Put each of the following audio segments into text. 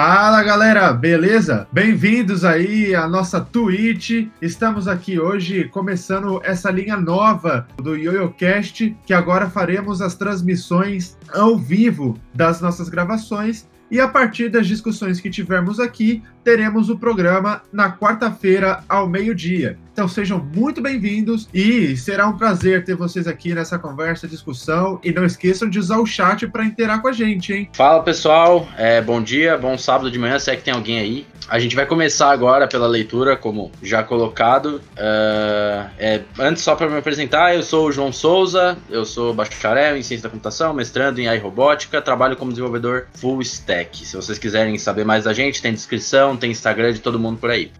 Fala galera, beleza? Bem-vindos aí à nossa Twitch. Estamos aqui hoje começando essa linha nova do YoYoCast, que agora faremos as transmissões ao vivo das nossas gravações e a partir das discussões que tivermos aqui, teremos o programa na quarta-feira ao meio-dia. Então sejam muito bem-vindos e será um prazer ter vocês aqui nessa conversa, discussão. E não esqueçam de usar o chat para interagir com a gente, hein? Fala pessoal, é, bom dia, bom sábado de manhã, se é que tem alguém aí. A gente vai começar agora pela leitura, como já colocado. Uh, é, antes, só para me apresentar, eu sou o João Souza, eu sou bacharel em ciência da computação, mestrando em AI robótica, trabalho como desenvolvedor full stack. Se vocês quiserem saber mais da gente, tem descrição, tem Instagram de todo mundo por aí.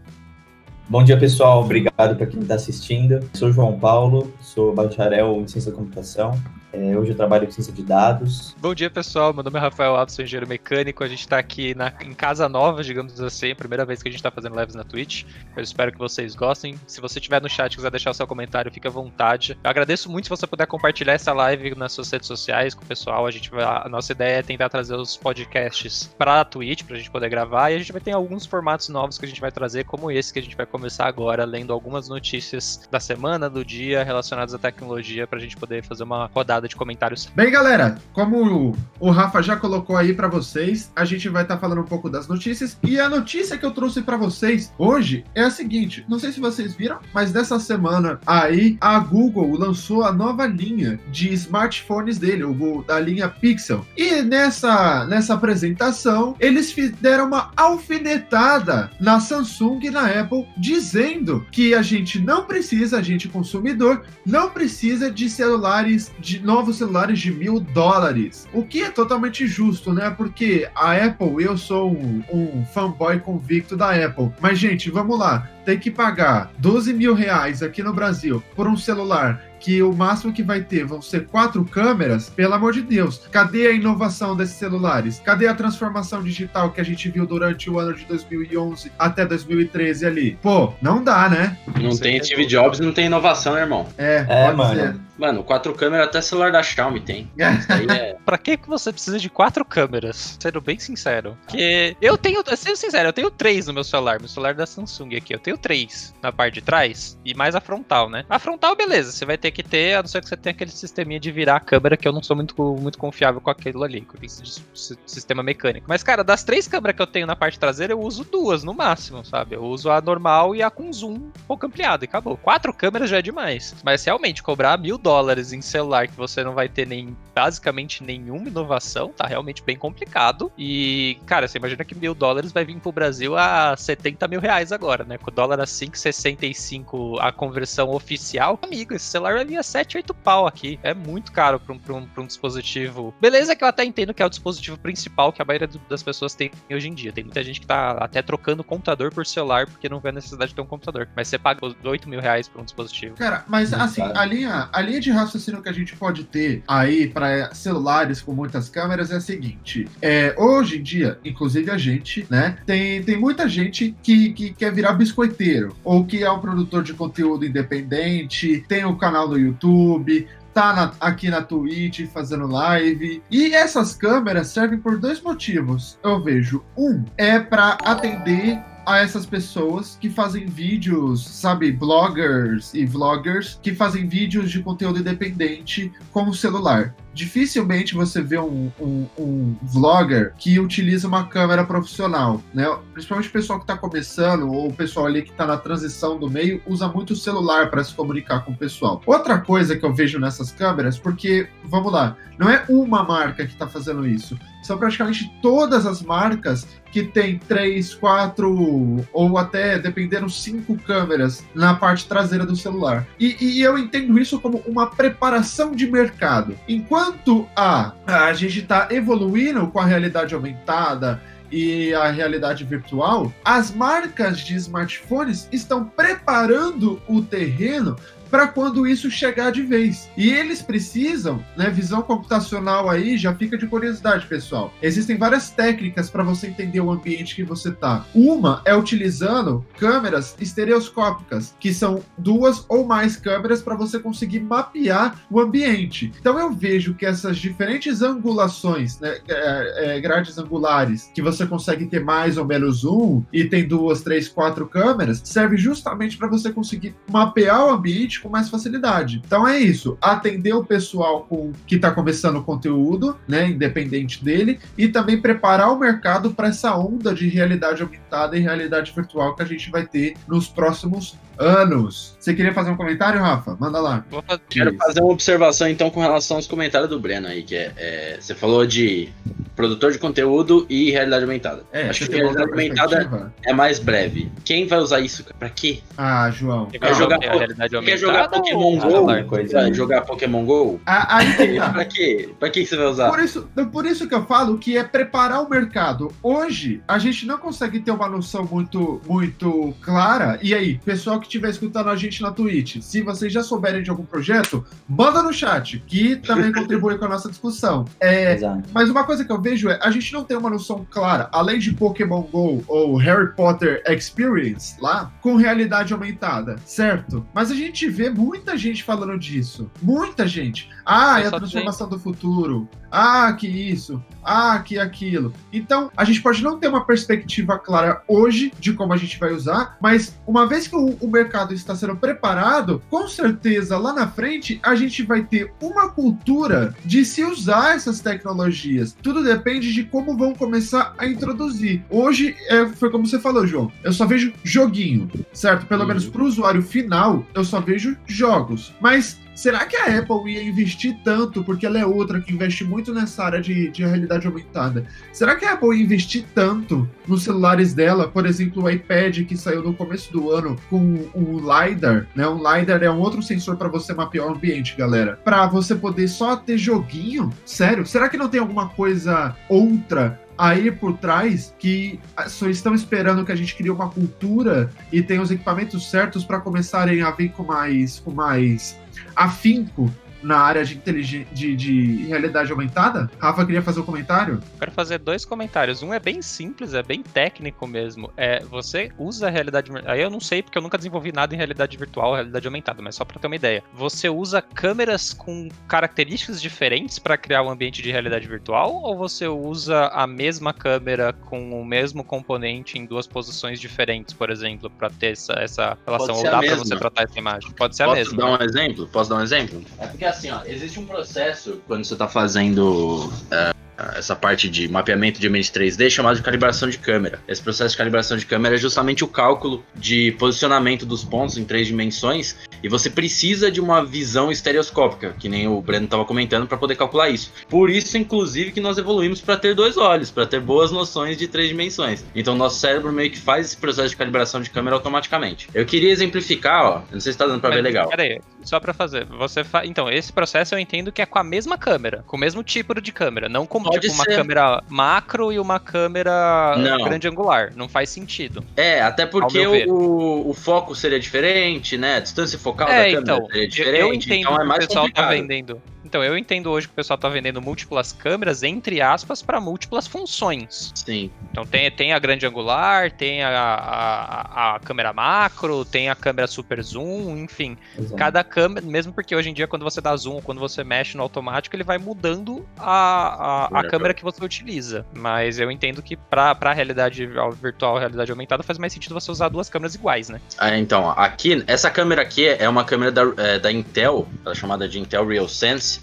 Bom dia, pessoal. Obrigado para quem está assistindo. Sou João Paulo, sou bacharel em ciência da computação. É, hoje eu trabalho com ciência de dados. Bom dia, pessoal. Meu nome é Rafael Alves, sou engenheiro mecânico. A gente está aqui na, em casa nova, digamos assim. Primeira vez que a gente está fazendo lives na Twitch. Eu espero que vocês gostem. Se você estiver no chat e quiser deixar o seu comentário, fique à vontade. Eu agradeço muito se você puder compartilhar essa live nas suas redes sociais com o pessoal. A, gente vai, a nossa ideia é tentar trazer os podcasts para a Twitch, para a gente poder gravar. E a gente vai ter alguns formatos novos que a gente vai trazer, como esse que a gente vai começar agora, lendo algumas notícias da semana, do dia, relacionadas à tecnologia, para a gente poder fazer uma rodada de comentários. Bem, galera, como o Rafa já colocou aí para vocês, a gente vai estar tá falando um pouco das notícias. E a notícia que eu trouxe para vocês hoje é a seguinte: não sei se vocês viram, mas dessa semana aí a Google lançou a nova linha de smartphones dele, o da linha Pixel. E nessa, nessa apresentação, eles deram uma alfinetada na Samsung e na Apple, dizendo que a gente não precisa, a gente consumidor, não precisa de celulares de novos celulares de mil dólares. O que é totalmente justo, né? Porque a Apple, eu sou um, um fanboy convicto da Apple. Mas, gente, vamos lá. Tem que pagar 12 mil reais aqui no Brasil por um celular que o máximo que vai ter vão ser quatro câmeras, pelo amor de Deus, cadê a inovação desses celulares? Cadê a transformação digital que a gente viu durante o ano de 2011 até 2013 ali? Pô, não dá, né? Não tem Steve Jobs, não tem inovação, né, irmão? É, é mano. Ser. Mano, quatro câmeras até celular da Xiaomi tem. é... pra que você precisa de quatro câmeras? Sendo bem sincero. Porque eu tenho, sendo sincero, eu tenho três no meu celular. Meu celular é da Samsung aqui. Eu tenho três na parte de trás e mais a frontal, né? A frontal, beleza, você vai ter que ter, a não ser que você tenha aquele sisteminha de virar a câmera, que eu não sou muito, muito confiável com aquilo ali, com esse sistema mecânico. Mas, cara, das três câmeras que eu tenho na parte traseira, eu uso duas no máximo, sabe? Eu uso a normal e a com zoom um pouco ampliado e acabou. Quatro câmeras já é demais. Mas realmente, cobrar mil dólares em celular que você não vai ter nem basicamente nenhuma inovação, tá realmente bem complicado. E, cara, você imagina que mil dólares vai vir pro Brasil a 70 mil reais agora, né? Com o dólar a 5,65 a conversão oficial. Amigo, esse celular vai vir a 7, 8 pau aqui. É muito caro pra um, pra um, pra um dispositivo. Beleza que eu até entendo que é o dispositivo principal que a maioria das pessoas tem hoje em dia. Tem muita gente que tá até trocando computador por celular porque não vê a necessidade de ter um computador. Mas você paga 8 mil reais por um dispositivo. Cara, mas assim, a linha, a linha de raciocínio raciocínio que a gente pode ter aí para celulares com muitas câmeras é a seguinte: é, hoje em dia, inclusive a gente, né, tem, tem muita gente que, que quer virar biscoiteiro, ou que é um produtor de conteúdo independente, tem o um canal no YouTube, tá na, aqui na Twitch fazendo live. E essas câmeras servem por dois motivos. Eu vejo. Um é para atender a essas pessoas que fazem vídeos, sabe, bloggers e vloggers que fazem vídeos de conteúdo independente com o celular dificilmente você vê um, um, um, vlogger que utiliza uma câmera profissional, né? Principalmente o pessoal que está começando ou o pessoal ali que está na transição do meio usa muito o celular para se comunicar com o pessoal. Outra coisa que eu vejo nessas câmeras, porque vamos lá, não é uma marca que está fazendo isso, são praticamente todas as marcas que tem três, quatro ou até, dependendo, cinco câmeras na parte traseira do celular. E, e eu entendo isso como uma preparação de mercado. Enquanto a, a gente está evoluindo com a realidade aumentada, e a realidade virtual, as marcas de smartphones estão preparando o terreno para quando isso chegar de vez. E eles precisam, né, visão computacional aí, já fica de curiosidade, pessoal. Existem várias técnicas para você entender o ambiente que você tá. Uma é utilizando câmeras estereoscópicas, que são duas ou mais câmeras para você conseguir mapear o ambiente. Então eu vejo que essas diferentes angulações, né, é, é, grades angulares, que você consegue ter mais ou menos um, e tem duas, três, quatro câmeras, serve justamente para você conseguir mapear o ambiente com mais facilidade. Então é isso, atender o pessoal com, que está começando o conteúdo, né, independente dele, e também preparar o mercado para essa onda de realidade aumentada e realidade virtual que a gente vai ter nos próximos anos. Você queria fazer um comentário, Rafa? Manda lá. Quero fazer uma observação então com relação aos comentários do Breno aí, que é, é você falou de produtor de conteúdo e realidade aumentada. É, Acho que realidade aumentada é mais breve. Quem vai usar isso? Pra quê? Ah, João. Quer jogar, quer jogar Pokémon ou Go? Coisa Vai jogar Pokémon Go? Ah, aí que tá. pra quê? Pra que você vai usar? Por isso, por isso que eu falo que é preparar o mercado. Hoje, a gente não consegue ter uma noção muito, muito clara. E aí, pessoal que estiver escutando a gente na Twitch, se vocês já souberem de algum projeto, manda no chat, que também contribui com a nossa discussão. É, Exato. mas uma coisa que eu vejo é, a gente não tem uma noção clara, além de Pokémon GO ou Harry Potter Experience lá, com realidade aumentada, certo? Mas a gente vê muita gente falando disso. Muita gente. Ah, Eu é a transformação do futuro. Ah, que isso. Ah, que aquilo. Então, a gente pode não ter uma perspectiva clara hoje de como a gente vai usar, mas uma vez que o, o mercado está sendo preparado, com certeza lá na frente a gente vai ter uma cultura de se usar essas tecnologias. Tudo depende de como vão começar a introduzir. Hoje, é, foi como você falou, João, eu só vejo joguinho, certo? Pelo Uhum. menos para o usuário final, eu só vejo jogos. Mas Será que a Apple ia investir tanto, porque ela é outra que investe muito nessa área de, de realidade aumentada? Será que a Apple ia investir tanto nos celulares dela? Por exemplo, o iPad que saiu no começo do ano com o LiDAR, né? O LiDAR é um outro sensor para você mapear o ambiente, galera. Para você poder só ter joguinho? Sério? Será que não tem alguma coisa outra aí por trás que só estão esperando que a gente crie uma cultura e tenha os equipamentos certos para começarem a vir com mais, com mais afinco na área de, de, de realidade aumentada? Rafa queria fazer um comentário? Quero fazer dois comentários. Um é bem simples, é bem técnico mesmo. É, você usa a realidade. Aí eu não sei porque eu nunca desenvolvi nada em realidade virtual, realidade aumentada, mas só pra ter uma ideia. Você usa câmeras com características diferentes pra criar um ambiente de realidade virtual ou você usa a mesma câmera com o mesmo componente em duas posições diferentes, por exemplo, pra ter essa, essa relação? Ou a dá pra mesma. você tratar essa imagem? Pode ser a Posso mesma. dar um exemplo? Posso dar um exemplo? É porque assim, ó, existe um processo quando você tá fazendo é, essa parte de mapeamento de ambiente 3D chamado de calibração de câmera. Esse processo de calibração de câmera é justamente o cálculo de posicionamento dos pontos em três dimensões e você precisa de uma visão estereoscópica, que nem o Breno estava comentando, para poder calcular isso. Por isso, inclusive, que nós evoluímos para ter dois olhos, para ter boas noções de três dimensões. Então, nosso cérebro meio que faz esse processo de calibração de câmera automaticamente. Eu queria exemplificar, ó, não sei se tá dando para ver legal. Peraí, só pra fazer. Você fa... Então, esse processo eu entendo que é com a mesma câmera, com o mesmo tipo de câmera, não como Pode tipo, uma ser. câmera macro e uma câmera Não. grande angular. Não faz sentido. É, até porque o, o foco seria diferente, né? A distância focal é, da câmera então, seria diferente, eu entendo então é que o mais pessoal tá complicado. vendendo. Então, eu entendo hoje que o pessoal tá vendendo múltiplas câmeras, entre aspas, para múltiplas funções. Sim. Então tem, tem a grande angular, tem a, a, a câmera macro, tem a câmera super zoom, enfim. Exato. Cada câmera, mesmo porque hoje em dia, quando você dá zoom, quando você mexe no automático, ele vai mudando a, a, a Câmera. que você utiliza. Mas eu entendo que pra, pra realidade virtual, realidade aumentada, faz mais sentido você usar duas câmeras iguais, né? Ah, então, aqui, essa câmera aqui é uma câmera da, é, da Intel, ela é chamada de Intel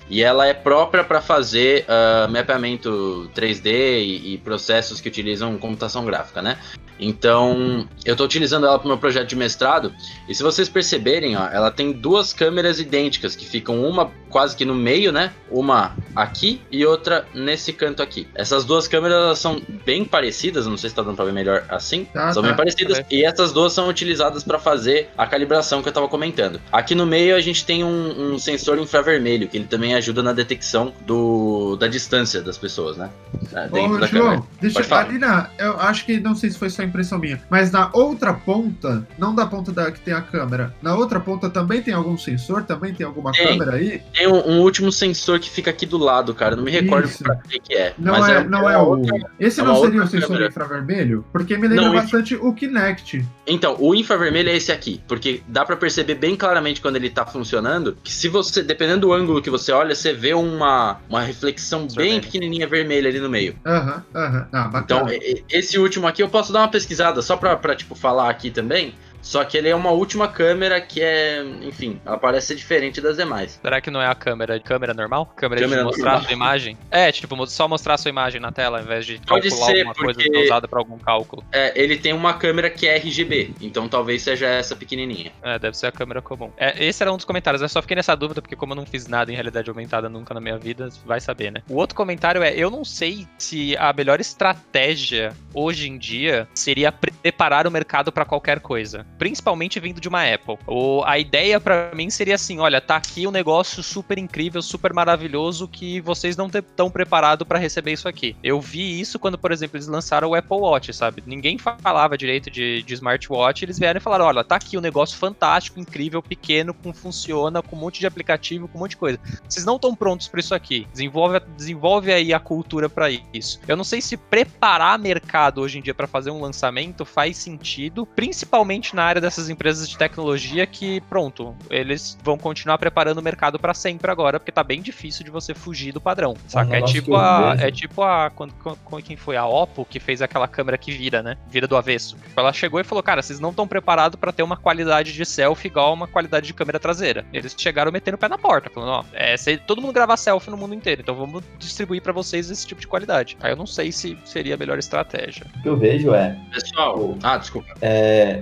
E ela é própria para fazer ah, mapeamento 3D e, e processos que utilizam computação gráfica, né? Então, eu estou utilizando ela para o meu projeto de mestrado, e se vocês perceberem, ó, ela tem duas câmeras idênticas que ficam uma quase que no meio, né? Uma aqui e outra nesse canto aqui. Essas duas câmeras elas são bem parecidas, não sei se tá dando pra ver melhor assim. Tá, são tá. bem parecidas. Tá E essas duas são utilizadas para fazer a calibração que eu tava comentando. Aqui no meio a gente tem um, um sensor infravermelho, que ele também ajuda na detecção do, da distância das pessoas, né? É, Dentro Ô, da João, câmera. deixa Pode falar. ali na. Eu acho que não sei se foi só impressão minha, mas na outra ponta, não da ponta da que tem a câmera, na outra ponta também tem algum sensor, também tem alguma Tem. câmera aí? Tem um, um último sensor que fica aqui do lado, cara. Não me recordo Isso. pra que, que é. Não mas é, não é o. outra- Esse é não seria o sensor infravermelho? Porque me lembra Não, bastante o Kinect. Então, o infravermelho é esse aqui, porque dá pra perceber bem claramente quando ele tá funcionando, que se você, dependendo do ângulo que você olha, você vê uma, uma reflexão bem Vermelho. pequenininha vermelha ali no meio. Aham, aham. Ah, Então, bacana. e- e- esse último aqui eu posso dar uma pesquisada só pra, pra tipo, falar aqui também. Só que ele é uma última câmera que é, enfim, ela parece ser diferente das demais. Será que não é a câmera câmera normal? Câmera, Câmera de mostrar normal. a sua imagem? É, tipo, só mostrar a sua imagem na tela, ao invés de Pode calcular ser, alguma coisa que é usada pra algum cálculo. É, ele tem uma câmera que é RGB, então talvez seja essa pequenininha. É, deve ser a câmera comum. É, esse era um dos comentários. Eu só fiquei nessa dúvida, porque como eu não fiz nada em realidade aumentada nunca na minha vida, vai saber, né? O outro comentário é: eu não sei se a melhor estratégia hoje em dia seria preparar o mercado pra qualquer coisa. Principalmente vindo de uma Apple. O, a ideia pra mim seria assim: olha, tá aqui um negócio super incrível, super maravilhoso que vocês não estão preparados pra receber isso aqui. Eu vi isso quando, por exemplo, eles lançaram o Apple Watch, sabe? Ninguém falava direito de, de smartwatch, eles vieram e falaram: olha, tá aqui um negócio fantástico, incrível, pequeno, com funciona, com um monte de aplicativo, com um monte de coisa. Vocês não estão prontos pra isso aqui. Desenvolve, desenvolve aí a cultura pra isso. Eu não sei se preparar mercado hoje em dia pra fazer um lançamento faz sentido, principalmente na área dessas empresas de tecnologia que, pronto, eles vão continuar preparando o mercado pra sempre agora, porque tá bem difícil de você fugir do padrão. Saca? É negócio que tipo a. É tipo a. Quando, quando- quem foi? A Oppo que fez aquela câmera que vira, né? Vira do avesso. Ela chegou e falou: Cara, vocês não estão preparados pra ter uma qualidade de selfie igual uma qualidade de câmera traseira. Eles chegaram metendo o pé na porta, falando: Ó, é, se todo mundo grava selfie no mundo inteiro, então vamos distribuir pra vocês esse tipo de qualidade. Aí eu não sei se seria a melhor estratégia. O que eu vejo é, Pessoal, ah, desculpa. é,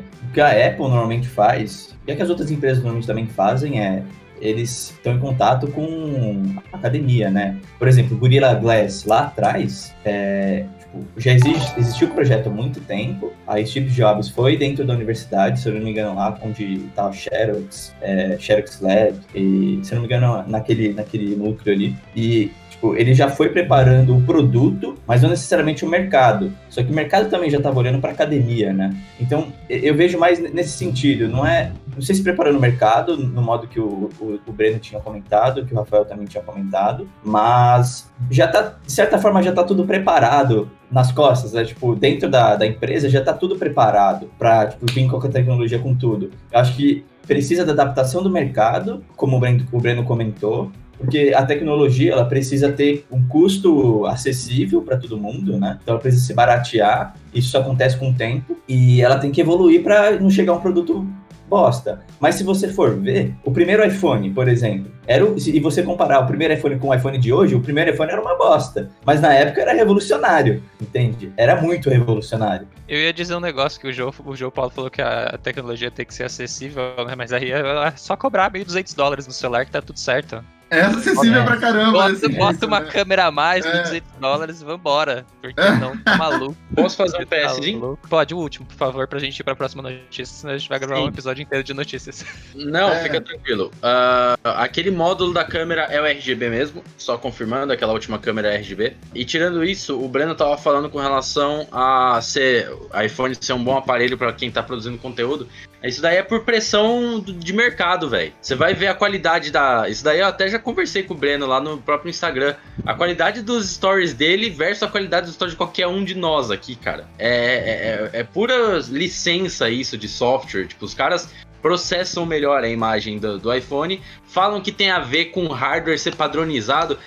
Apple normalmente faz, e o que as outras empresas normalmente também fazem é eles estão em contato com a academia, né? Por exemplo, Gorilla Glass lá atrás, é, tipo, já existe, existiu o projeto há muito tempo. Aí Steve Jobs foi dentro da universidade, se eu não me engano, lá onde tá o Xerox, é, Xerox Lab, e se eu não me engano, naquele, naquele núcleo ali. E tipo, ele já foi preparando o produto, mas não necessariamente o mercado. Só que o mercado também já estava olhando para academia, né? Então, eu vejo mais nesse sentido, não é, não sei se preparando o mercado no modo que o, o, o Breno tinha comentado, que o Rafael também tinha comentado, mas já tá, de certa forma, já tá tudo preparado nas costas, né? Tipo, dentro da, da empresa já tá tudo preparado para tipo, vir qualquer tecnologia com tudo. Eu acho que precisa da adaptação do mercado, como o Breno, o Breno comentou, porque a tecnologia ela precisa ter um custo acessível para todo mundo, né? Então ela precisa se baratear. Isso acontece com o tempo e ela tem que evoluir para não chegar a um produto bosta. Mas se você for ver, o primeiro iPhone, por exemplo, era o, e você comparar o primeiro iPhone com o iPhone de hoje, o primeiro iPhone era uma bosta, mas na época era revolucionário, entende? Era muito revolucionário. Eu ia dizer um negócio que o João, o João Paulo falou que a tecnologia tem que ser acessível, né? Mas aí é só cobrar 1.200 dólares no celular que tá tudo certo. É acessível É. pra caramba. Bota, desse bota uma né? câmera a mais, É. 1.200 dólares e vambora. Porque É. não tá maluco. Posso fazer um Tá PSzinho? louco. Pode, o último, por favor, pra gente ir pra próxima notícia, senão a gente vai gravar Sim. um episódio inteiro de notícias. Não, É. fica tranquilo. Ah, aquele módulo da câmera é o RGB mesmo, só confirmando, aquela última câmera é RGB. E tirando isso, o Breno tava falando com relação a ser iPhone ser um bom aparelho para quem tá produzindo conteúdo. Isso daí é por pressão de mercado, velho. Você vai ver a qualidade da. Isso daí eu até já conversei com o Breno lá no próprio Instagram. A qualidade dos stories dele versus a qualidade dos stories de qualquer um de nós aqui, cara. É, é, é pura licença isso de software. Tipo, os caras processam melhor a imagem do, do iPhone, falam que tem a ver com hardware ser padronizado.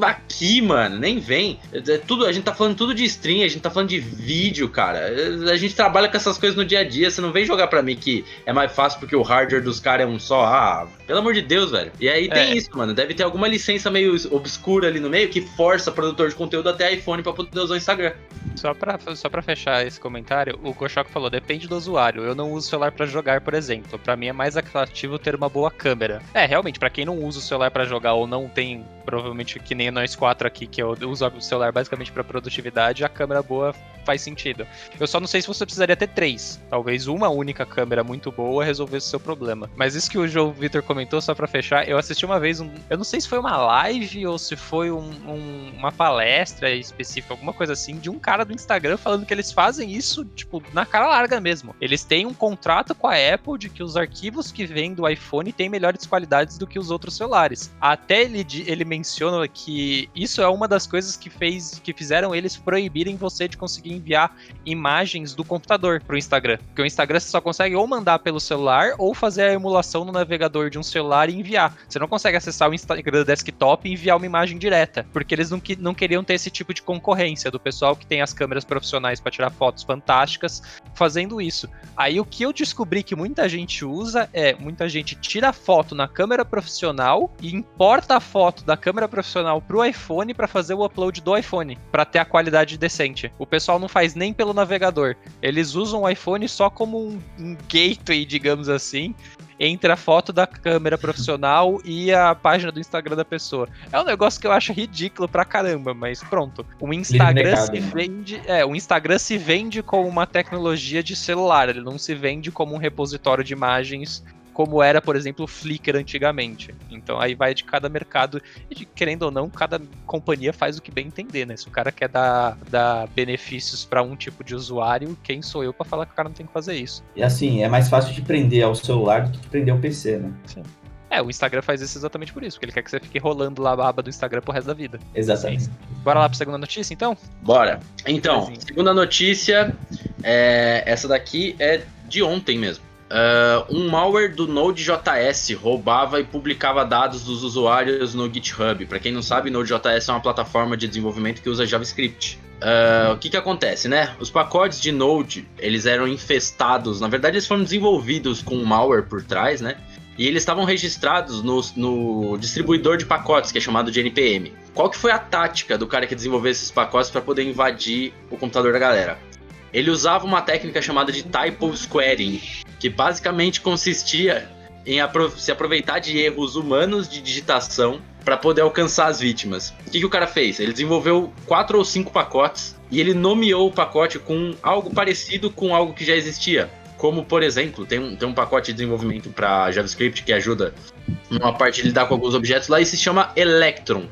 Aqui, mano, nem vem. É tudo, a gente tá falando tudo de stream, a gente tá falando de vídeo, cara. É, A gente trabalha com essas coisas no dia a dia. Você não vem jogar pra mim que é mais fácil porque o hardware dos caras é um só. Ah, pelo amor de Deus, velho. E aí tem É. isso, mano. Deve ter alguma licença meio obscura ali no meio que força produtor de conteúdo até iPhone pra poder usar o Instagram. Só pra, só pra fechar esse comentário, o Goshok falou: depende do usuário. Eu não uso celular pra jogar, por exemplo. Pra mim é mais atrativo ter uma boa câmera. É, realmente, pra quem não usa o celular pra jogar ou não tem, provavelmente que nem nós quatro aqui, que eu uso o celular basicamente pra produtividade, a câmera boa faz sentido. Eu só não sei se você precisaria ter três. Talvez uma única câmera muito boa resolvesse o seu problema. Mas isso que o João Vitor comentou, só pra fechar, eu assisti uma vez um. Eu não sei se foi uma live ou se foi um, um, uma palestra específica, alguma coisa assim, de um cara do Instagram falando que eles fazem isso, tipo, na cara larga mesmo. Eles têm um contrato com a Apple de que os arquivos que vêm do iPhone têm melhores qualidades do que os outros celulares. Até ele, ele menciona que isso é uma das coisas que fez que fizeram eles proibirem você de conseguir enviar imagens do computador pro Instagram. Porque o Instagram você só consegue ou mandar pelo celular ou fazer a emulação no navegador de um celular e enviar. Você não consegue acessar o Instagram desktop e enviar uma imagem direta, porque eles não, que, não queriam ter esse tipo de concorrência do pessoal que tem as câmeras profissionais para tirar fotos fantásticas fazendo isso. Aí o que eu descobri que muita gente usa é muita gente tira foto na câmera profissional e importa a foto da câmera profissional pro iPhone para fazer o upload do iPhone, para ter a qualidade decente. O pessoal não faz nem pelo navegador. Eles usam o iPhone só como um, um gateway, digamos assim, entre a foto da câmera profissional e a página do Instagram da pessoa. É um negócio que eu acho ridículo pra caramba, mas pronto. O Instagram se vende, é, o Instagram se vende como uma tecnologia de celular, ele não se vende como um repositório de imagens como era, por exemplo, o Flickr antigamente. Então aí vai de cada mercado e, de, querendo ou não, cada companhia faz o que bem entender, né? Se o cara quer dar, dar benefícios para um tipo de usuário, quem sou eu para falar que o cara não tem que fazer isso? E assim, é mais fácil de prender ao celular do que de prender ao PC, né? Sim. É, o Instagram faz isso exatamente por isso, porque ele quer que você fique rolando lá a aba do Instagram pro resto da vida. Exatamente. Sim. Bora lá pra segunda notícia, então? Bora. Então, segunda notícia, é, essa daqui é de ontem mesmo. Uh, um malware do Node.js roubava e publicava dados dos usuários no GitHub. Para quem não sabe, Node.js é uma plataforma de desenvolvimento que usa JavaScript. Uh, o que que acontece, né? Os pacotes de Node, eles eram infestados, na verdade eles foram desenvolvidos com um malware por trás, né? E eles estavam registrados no, no, distribuidor de pacotes, que é chamado de NPM. Qual que foi a tática do cara que desenvolveu esses pacotes para poder invadir o computador da galera? Ele usava uma técnica chamada de typo squaring, que basicamente consistia em se aproveitar de erros humanos de digitação para poder alcançar as vítimas. O que, que o cara fez? Ele desenvolveu quatro ou cinco pacotes e ele nomeou o pacote com algo parecido com algo que já existia. Como, por exemplo, tem um, tem um pacote de desenvolvimento para JavaScript que ajuda numa parte de lidar com alguns objetos lá e se chama Electron.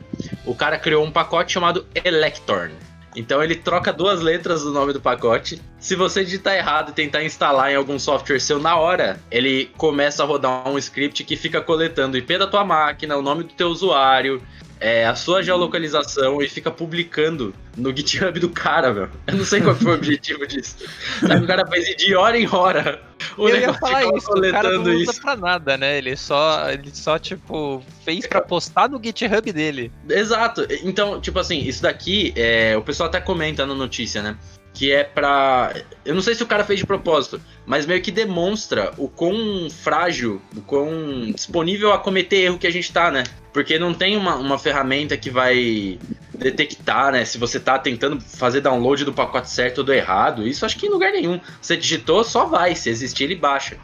O cara criou um pacote chamado Electorn. Então ele troca duas letras do nome do pacote. Se você digitar errado e tentar instalar em algum software seu na hora, ele começa a rodar um script que fica coletando o IP da tua máquina, o nome do teu usuário, é, a sua geolocalização e fica publicando no GitHub do cara, meu. Eu não sei qual foi o objetivo disso. Sabe, o cara fez de hora em hora. O eu ia falar isso, o cara não usa isso. pra nada, né? Ele só, ele só, tipo, fez pra postar no GitHub dele. Exato. Então, tipo assim, isso daqui, é, o pessoal até comenta na notícia, né? que é pra. Eu não sei se o cara fez de propósito, mas meio que demonstra o quão frágil, o quão disponível a cometer erro que a gente tá, né? Porque não tem uma, uma ferramenta que vai detectar, né? Se você tá tentando fazer download do pacote certo ou do errado. Isso acho que em lugar nenhum. Você digitou, só vai. Se existir, ele baixa.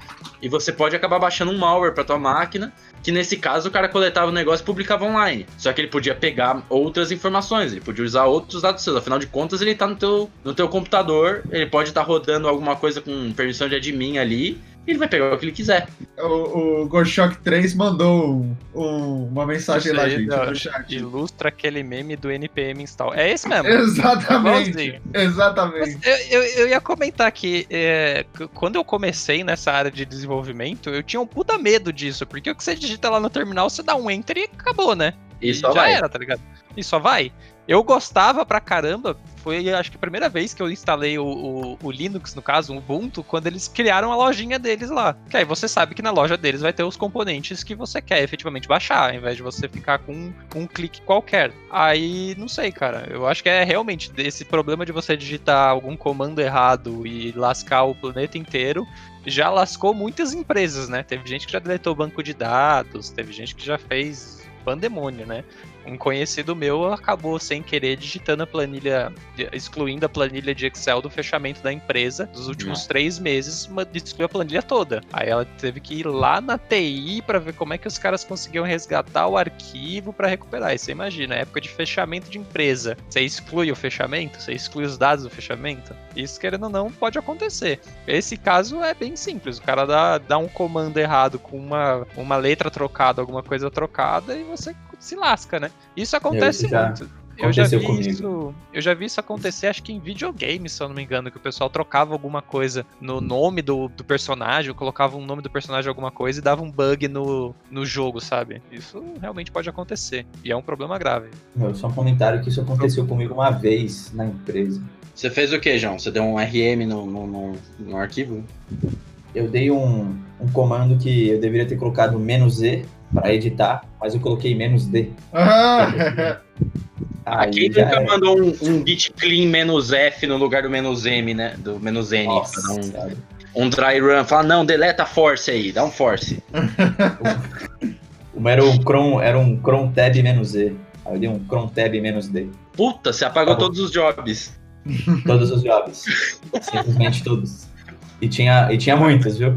E você pode acabar baixando um malware pra tua máquina que nesse caso o cara coletava o negócio e publicava online. Só que ele podia pegar outras informações, ele podia usar outros dados seus. Afinal de contas, ele está no teu, no teu computador, ele pode estar tá rodando alguma coisa com permissão de admin ali, ele vai pegar o que ele quiser. O, o Goshok 3 mandou um, uma mensagem lá, gente, no chat. Ilustra aquele meme do NPM install. É esse mesmo. Exatamente. É exatamente. Eu, eu, eu, ia comentar que é, quando eu comecei nessa área de desenvolvimento, eu tinha um puta medo disso, porque o que você digita lá no terminal, você dá um enter e acabou, né? E, e já vai. era, tá ligado? E só vai. Eu gostava pra caramba, foi acho que a primeira vez que eu instalei o, o, o, Linux, no caso, o Ubuntu, quando eles criaram a lojinha deles lá. Que aí você sabe que na loja deles vai ter os componentes que você quer efetivamente baixar, ao invés de você ficar com um, um clique qualquer. Aí, não sei, cara. Eu acho que é realmente esse problema de você digitar algum comando errado e lascar o planeta inteiro já lascou muitas empresas, né? Teve gente que já deletou banco de dados, teve gente que já fez pandemônio, né? Um conhecido meu acabou sem querer digitando a planilha, excluindo a planilha de Excel do fechamento da empresa dos últimos três meses, excluiu a planilha toda. Aí ela teve que ir lá na TI para ver como é que os caras conseguiam resgatar o arquivo para recuperar. E você imagina, época de fechamento de empresa, você exclui o fechamento, você exclui os dados do fechamento. Isso, querendo ou não, pode acontecer. Esse caso é bem simples. O cara dá, dá um comando errado com uma, uma letra trocada, alguma coisa trocada, e você se lasca, né? Isso acontece já muito. Eu já, vi comigo. isso, eu já vi isso acontecer, acho que em videogame, se eu não me engano, que o pessoal trocava alguma coisa no nome do, do personagem, colocava um nome do personagem alguma coisa e dava um bug no, no jogo, sabe? Isso realmente pode acontecer. E é um problema grave. Meu, só um comentário que isso aconteceu comigo uma vez na empresa. Você fez o que, João? Você deu um RM no, no, no, no arquivo? Eu dei um, um comando que eu deveria ter colocado menos E para editar, mas eu coloquei menos D. Ah, Aí Quem já nunca era. mandou um, um git clean menos F no lugar do menos M, né? Do menos N. Nossa, um, um dry run. Fala, não, deleta a force aí, dá um force. Era um cron, era um cron tab menos E. Aí eu dei um cron tab menos D. Puta, você apagou bom. todos os jobs. Todos os jobs. Simplesmente todos. E tinha, e tinha muitos, viu?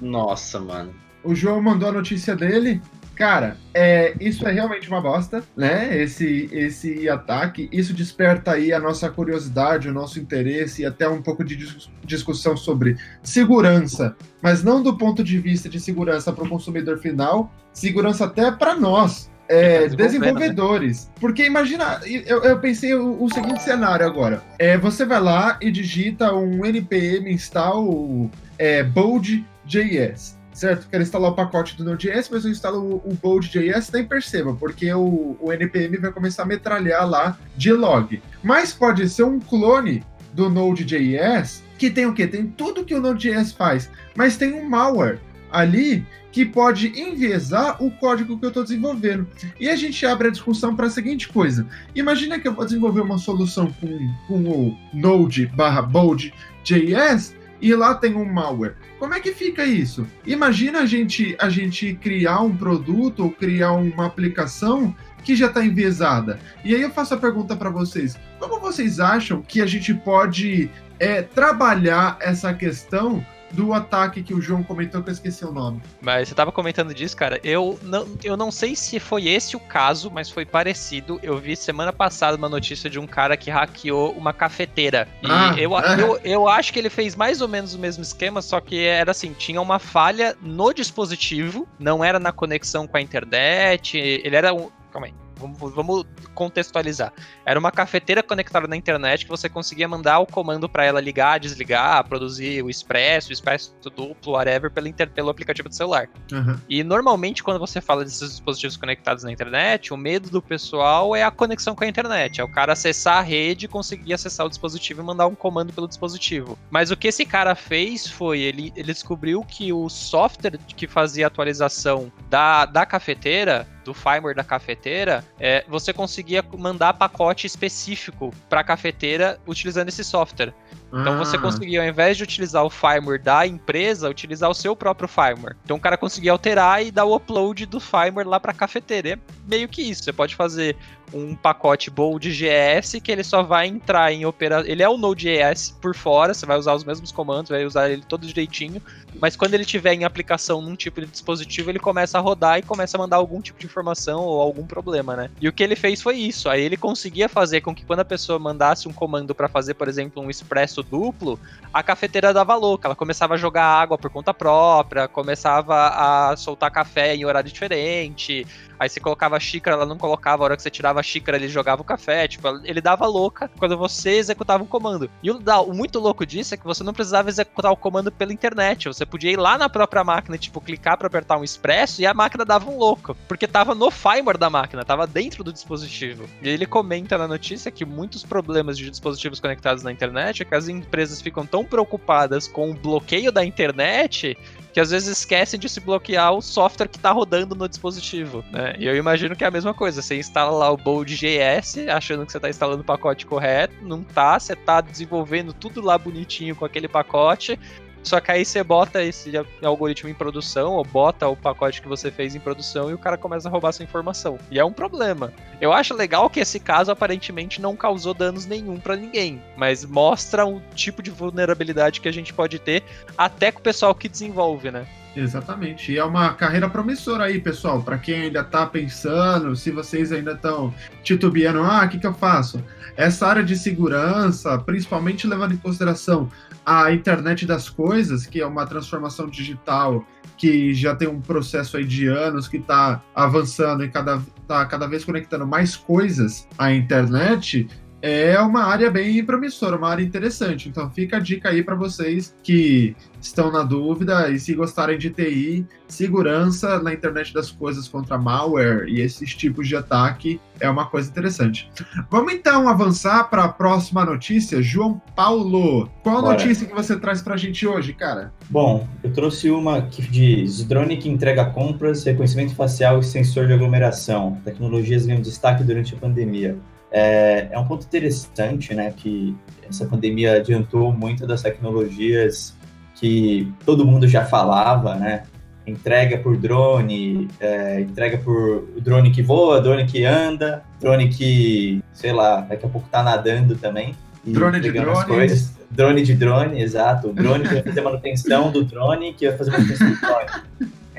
Nossa, mano. O João mandou a notícia dele. Cara, é, isso é realmente uma bosta, né? Esse, esse ataque, isso desperta aí a nossa curiosidade, o nosso interesse e até um pouco de dis- discussão sobre segurança, mas não do ponto de vista de segurança para o consumidor final, segurança até para nós, é, Tá desenvolvendo, desenvolvedores. Porque imagina, eu, eu pensei o, o seguinte cenário agora: é, você vai lá e digita um npm install é, Bold.js certo? Quero instalar o pacote do Node.js, mas eu instalo o, Bold.js, nem perceba, porque o, o NPM vai começar a metralhar lá de log. Mas pode ser um clone do Node.js que tem o quê? Tem tudo que o Node.js faz, mas tem um malware ali que pode enviesar o código que eu estou desenvolvendo. E a gente abre a discussão para a seguinte coisa: imagina que eu vou desenvolver uma solução com, com o Node barra Bold.js e lá tem um malware. Como é que fica isso? Imagina a gente, a gente criar um produto ou criar uma aplicação que já está enviesada. E aí eu faço a pergunta para vocês: como vocês acham que a gente pode é, trabalhar essa questão do ataque que o João comentou que eu esqueci o nome? Mas você tava comentando disso, cara. Eu não, eu não sei se foi esse o caso, mas foi parecido. Eu vi semana passada uma notícia de um cara que hackeou uma cafeteira. E Ah, eu, é. eu, eu acho que ele fez mais ou menos o mesmo esquema, só que era assim: tinha uma falha no dispositivo, não era na conexão com a internet. Ele era um. Calma aí. Vamos, vamos contextualizar. Era uma cafeteira conectada na internet que você conseguia mandar o comando para ela ligar, desligar, produzir o expresso, o expresso duplo, whatever, pelo, inter- pelo aplicativo do celular. Aham. E normalmente, quando você fala desses dispositivos conectados na internet, o medo do pessoal é a conexão com a internet. É o cara acessar a rede, conseguir acessar o dispositivo e mandar um comando pelo dispositivo. Mas o que esse cara fez foi, ele, ele descobriu que o software que fazia a atualização da, da cafeteira, do firmware da cafeteira, é, você conseguia mandar pacote específico para a cafeteira utilizando esse software. Então você Ah, conseguia, ao invés de utilizar o firmware da empresa, utilizar o seu próprio firmware. Então o cara conseguia alterar e dar o upload do firmware lá para a cafeteira. É meio que isso. Você pode fazer um pacote Bold.js que ele só vai entrar em operação. Ele é o Node.js por fora, você vai usar os mesmos comandos, vai usar ele todo direitinho. Mas quando ele tiver em aplicação num tipo de dispositivo, ele começa a rodar e começa a mandar algum tipo de informação ou algum problema, né? E o que ele fez foi isso. Aí ele conseguia fazer com que quando a pessoa mandasse um comando para fazer, por exemplo, um expresso duplo, a cafeteira dava louca. Ela começava a jogar água por conta própria, começava a soltar café em horário diferente. Aí você colocava a xícara, ela não colocava, a hora que você tirava a xícara, ele jogava o café. Tipo, ele dava louca quando você executava um comando. E o, o muito louco disso é que você não precisava executar o comando pela internet. Você podia ir lá na própria máquina, tipo, clicar pra apertar um expresso e a máquina dava um louco. Porque tava no firmware da máquina, tava dentro do dispositivo. E ele comenta na notícia que muitos problemas de dispositivos conectados na internet é que as empresas ficam tão preocupadas com o bloqueio da internet que às vezes esquecem de se bloquear o software que está rodando no dispositivo, né? E eu imagino que é a mesma coisa. Você instala lá o Bold.js, achando que você está instalando o pacote correto, não tá, você tá desenvolvendo tudo lá bonitinho com aquele pacote, Só que aí você bota esse algoritmo em produção, ou bota o pacote que você fez em produção e o cara começa a roubar essa informação. E é um problema. Eu acho legal que esse caso aparentemente não causou danos nenhum para ninguém, mas mostra um tipo de vulnerabilidade que a gente pode ter até com o pessoal que desenvolve, né? Exatamente. E é uma carreira promissora aí, pessoal. Para quem ainda está pensando, se vocês ainda estão titubeando, ah, o que, que eu faço? Essa área de segurança, principalmente levando em consideração a internet das coisas, que é uma transformação digital que já tem um processo aí de anos que está avançando e cada, tá cada vez conectando mais coisas à internet, é uma área bem promissora, uma área interessante. Então fica a dica aí para vocês que estão na dúvida e se gostarem de TI, segurança na internet das coisas contra malware e esses tipos de ataque é uma coisa interessante. Vamos então avançar para a próxima notícia. João Paulo, qual Bora. notícia que você traz para a gente hoje, cara? Bom, eu trouxe uma que diz drone que entrega compras, reconhecimento facial e sensor de aglomeração. Tecnologias ganham destaque durante a pandemia. É, é um ponto interessante, né, que essa pandemia adiantou muito das tecnologias que todo mundo já falava, né? Entrega por drone, é, entrega por drone que voa, drone que anda, drone que, sei lá, daqui a pouco tá nadando também. Drone de drone. Coisas. Drone de drone, exato. O drone que vai fazer manutenção do drone, que vai fazer manutenção do drone.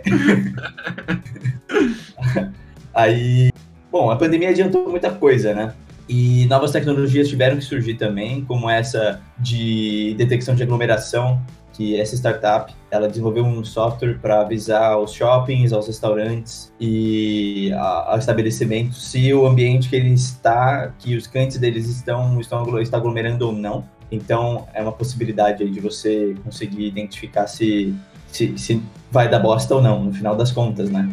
Aí, bom, a pandemia adiantou muita coisa, né? E novas tecnologias tiveram que surgir também, como essa de detecção de aglomeração, que essa startup ela desenvolveu um software para avisar aos shoppings, aos restaurantes e aos estabelecimentos se o ambiente que ele está, que os clientes deles estão, estão aglomerando ou não. Então é uma possibilidade de você conseguir identificar se, se, se vai dar bosta ou não, no final das contas, né?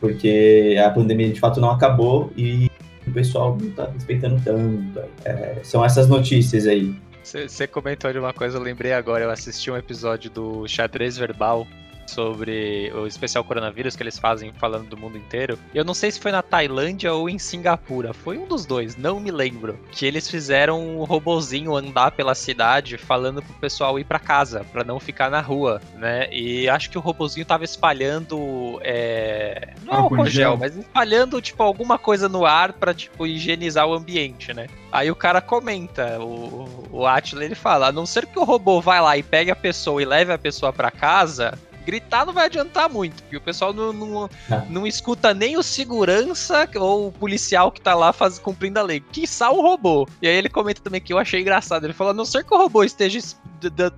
Porque a pandemia de fato não acabou e o pessoal não tá respeitando tanto. É, são essas notícias aí. Você comentou de uma coisa, eu lembrei agora, eu assisti um episódio do Xadrez Verbal sobre o especial coronavírus que eles fazem falando do mundo inteiro. Eu não sei se foi na Tailândia ou em Singapura, foi um dos dois, não me lembro. Que eles fizeram um robozinho andar pela cidade falando pro pessoal ir para casa, para não ficar na rua, né? E acho que o robozinho tava espalhando é... não álcool gel, gel, mas espalhando tipo alguma coisa no ar para tipo higienizar o ambiente, né? Aí o cara comenta, o, o Atila ele fala, a não ser que o robô vai lá e pegue a pessoa e leve a pessoa para casa, gritar não vai adiantar muito, porque o pessoal não, não, não escuta nem o segurança ou o policial que tá lá faz, cumprindo a lei. Quiçá o robô. E aí ele comenta também que eu achei engraçado. Ele falou: a não ser que o robô esteja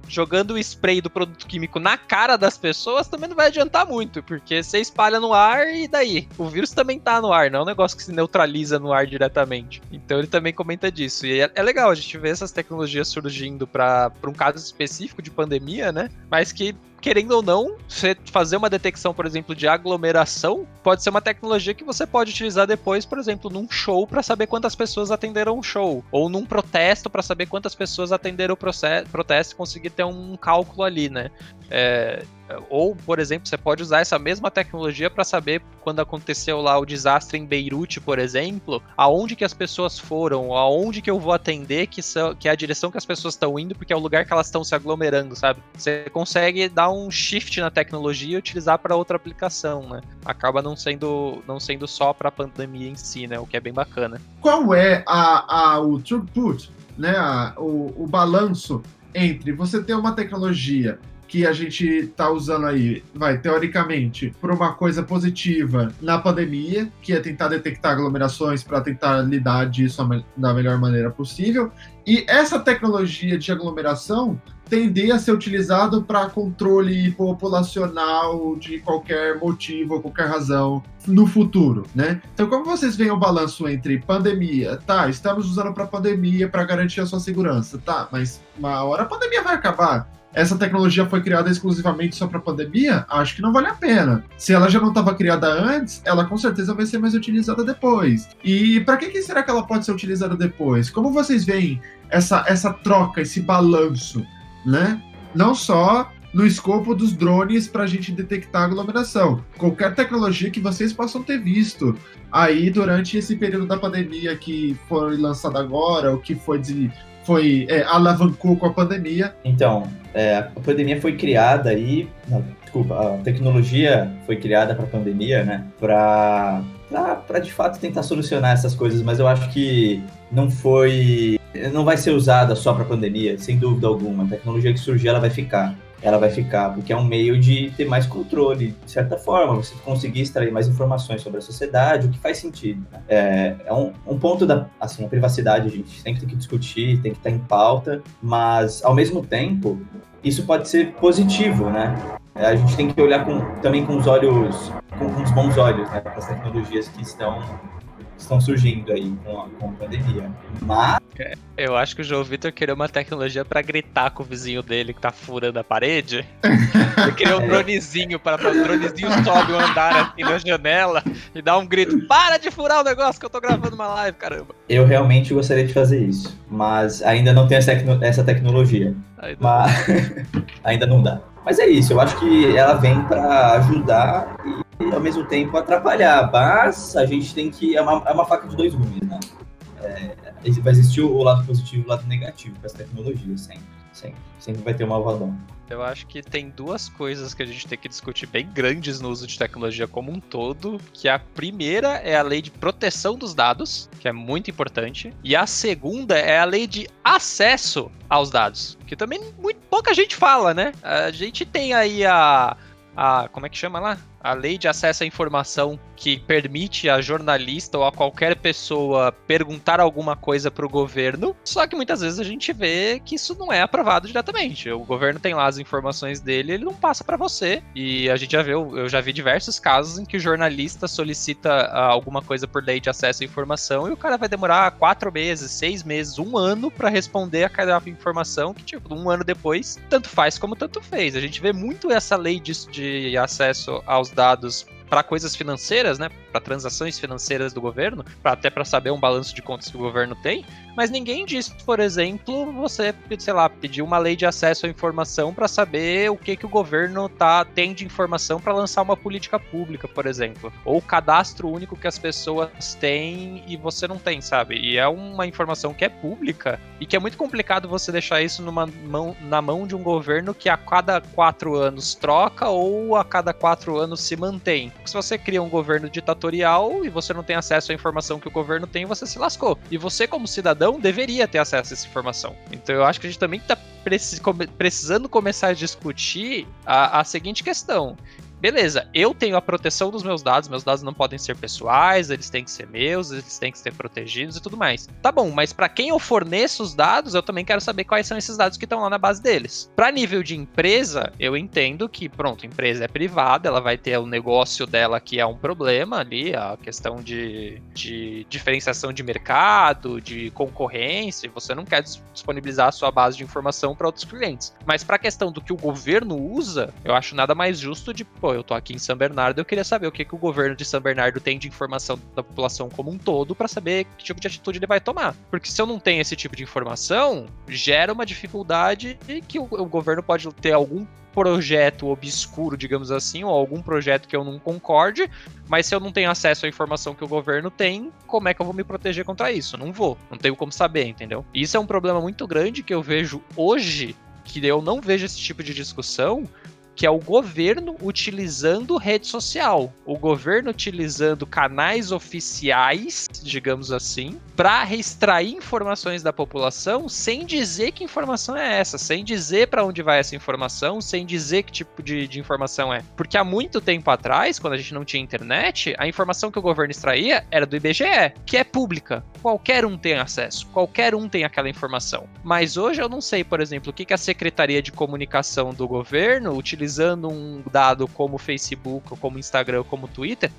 jogando o spray do produto químico na cara das pessoas, também não vai adiantar muito, porque você espalha no ar e daí? O vírus também tá no ar, não é um negócio que se neutraliza no ar diretamente. Então ele também comenta disso. E é, é legal a gente ver essas tecnologias surgindo para um caso específico de pandemia, né? Mas que querendo ou não, você fazer uma detecção, por exemplo, de aglomeração, pode ser uma tecnologia que você pode utilizar depois, por exemplo, num show para saber quantas pessoas atenderam o show, ou num protesto para saber quantas pessoas atenderam o protesto e conseguir ter um cálculo ali, né? É, ou, por exemplo, você pode usar essa mesma tecnologia para saber quando aconteceu lá o desastre em Beirute, por exemplo, aonde que as pessoas foram, aonde que eu vou atender, que, são, que é a direção que as pessoas estão indo, porque é o lugar que elas estão se aglomerando, sabe? Você consegue dar um shift na tecnologia e utilizar para outra aplicação, né? Acaba não sendo, não sendo só para a pandemia em si, né? O que é bem bacana. Qual é a, a, o throughput, né? A, o, o balanço entre você ter uma tecnologia que a gente está usando aí, vai, teoricamente, por uma coisa positiva na pandemia, que é tentar detectar aglomerações para tentar lidar disso da melhor maneira possível. E essa tecnologia de aglomeração tender a ser utilizado para controle populacional de qualquer motivo, qualquer razão no futuro, né? Então, como vocês veem o balanço entre pandemia, tá? Estamos usando para pandemia para garantir a sua segurança, tá? Mas uma hora a pandemia vai acabar essa tecnologia foi criada exclusivamente só para pandemia, acho que não vale a pena. Se ela já não estava criada antes, ela com certeza vai ser mais utilizada depois. E para que, que, será que ela pode ser utilizada depois? Como vocês veem essa, essa troca, esse balanço, né? Não só no escopo dos drones para a gente detectar aglomeração. Qualquer tecnologia que vocês possam ter visto aí durante esse período da pandemia que foi lançada agora, ou que foi foi é, alavancou com a pandemia. Então, é, a pandemia foi criada aí. Não, desculpa, a tecnologia foi criada para a pandemia, né? Para para de fato tentar solucionar essas coisas, mas eu acho que não foi. Não vai ser usada só para pandemia, sem dúvida alguma. A tecnologia que surgir, ela vai ficar ela vai ficar, porque é um meio de ter mais controle, de certa forma, você conseguir extrair mais informações sobre a sociedade, o que faz sentido. Né? É, é um, um, ponto da assim, a privacidade, a gente tem que discutir, tem que estar em pauta, mas ao mesmo tempo, isso pode ser positivo, né? É, a gente tem que olhar com, também com os olhos, com, com os bons olhos, né, para as tecnologias que estão estão surgindo aí com a, com a pandemia. Mas. Eu acho que o João Vitor queria uma tecnologia para gritar com o vizinho dele que tá furando a parede. Ele queria um é. dronezinho para o dronezinho sobe um andar aqui na janela e dá um grito: Para de furar o negócio que eu tô gravando uma live, caramba. Eu realmente gostaria de fazer isso, mas ainda não tenho essa, tecno essa tecnologia. Ainda mas ainda não dá. Mas é isso, eu acho que ela vem para ajudar e ao mesmo tempo atrapalhar. Mas a gente tem que. É uma, é uma faca de dois gumes, né? É, vai existir o lado positivo e o lado negativo para essa tecnologia, sempre. Sempre. Sempre vai ter uma avaliação. Eu acho que tem duas coisas que a gente tem que discutir bem grandes no uso de tecnologia como um todo, que a primeira é a lei de proteção dos dados, que é muito importante, e a segunda é a lei de acesso aos dados, que também muito pouca gente fala, né? A gente tem aí a a como é que chama lá? A lei de acesso à informação que permite a jornalista ou a qualquer pessoa perguntar alguma coisa para o governo, só que muitas vezes a gente vê que isso não é aprovado diretamente. O governo tem lá as informações dele, ele não passa para você. E a gente já viu, eu já vi diversos casos em que o jornalista solicita ah, alguma coisa por lei de acesso à informação e o cara vai demorar quatro meses, seis meses, um ano para responder a cada informação que, tipo, um ano depois, tanto faz como tanto fez. A gente vê muito essa lei de, de acesso aos dados para coisas financeiras, né, para transações financeiras do governo, pra, até para saber um balanço de contas que o governo tem, mas ninguém diz, por exemplo, você, sei lá, pedir uma lei de acesso à informação para saber o que que o governo tá tem de informação para lançar uma política pública, por exemplo, ou o cadastro único que as pessoas têm e você não tem, sabe? E é uma informação que é pública e que é muito complicado você deixar isso numa mão, na mão de um governo que a cada quatro anos troca ou a cada quatro anos se mantém se você cria um governo ditatorial e você não tem acesso à informação que o governo tem, você se lascou. E você, como cidadão, deveria ter acesso a essa informação. Então eu acho que a gente também está precisando começar a discutir a, a seguinte questão beleza, eu tenho a proteção dos meus dados, meus dados não podem ser pessoais, eles têm que ser meus, eles têm que ser protegidos e tudo mais. Tá bom, mas para quem eu forneço os dados, eu também quero saber quais são esses dados que estão lá na base deles. Para nível de empresa, eu entendo que, pronto, empresa é privada, ela vai ter o negócio dela que é um problema ali, a questão de, de diferenciação de mercado, de concorrência, você não quer disponibilizar a sua base de informação para outros clientes. Mas para a questão do que o governo usa, eu acho nada mais justo de, pô, eu tô aqui em São Bernardo, eu queria saber o que, que o governo de São Bernardo tem de informação da população como um todo para saber que tipo de atitude ele vai tomar. Porque se eu não tenho esse tipo de informação, gera uma dificuldade que o, o governo pode ter algum projeto obscuro, digamos assim, ou algum projeto que eu não concorde, mas se eu não tenho acesso à informação que o governo tem, como é que eu vou me proteger contra isso? Não vou, não tenho como saber, entendeu? isso é um problema muito grande que eu vejo hoje, que eu não vejo esse tipo de discussão, que é o governo utilizando rede social, o governo utilizando canais oficiais, digamos assim, para extrair informações da população sem dizer que informação é essa, sem dizer para onde vai essa informação, sem dizer que tipo de, de, informação é. Porque há muito tempo atrás, quando a gente não tinha internet, a informação que o governo extraía era do IBGE, que é pública. Qualquer um tem acesso, qualquer um tem aquela informação. Mas hoje eu não sei, por exemplo, o que, que a Secretaria de Comunicação do governo utiliza utilizando um dado como Facebook, ou como Instagram, ou como Twitter,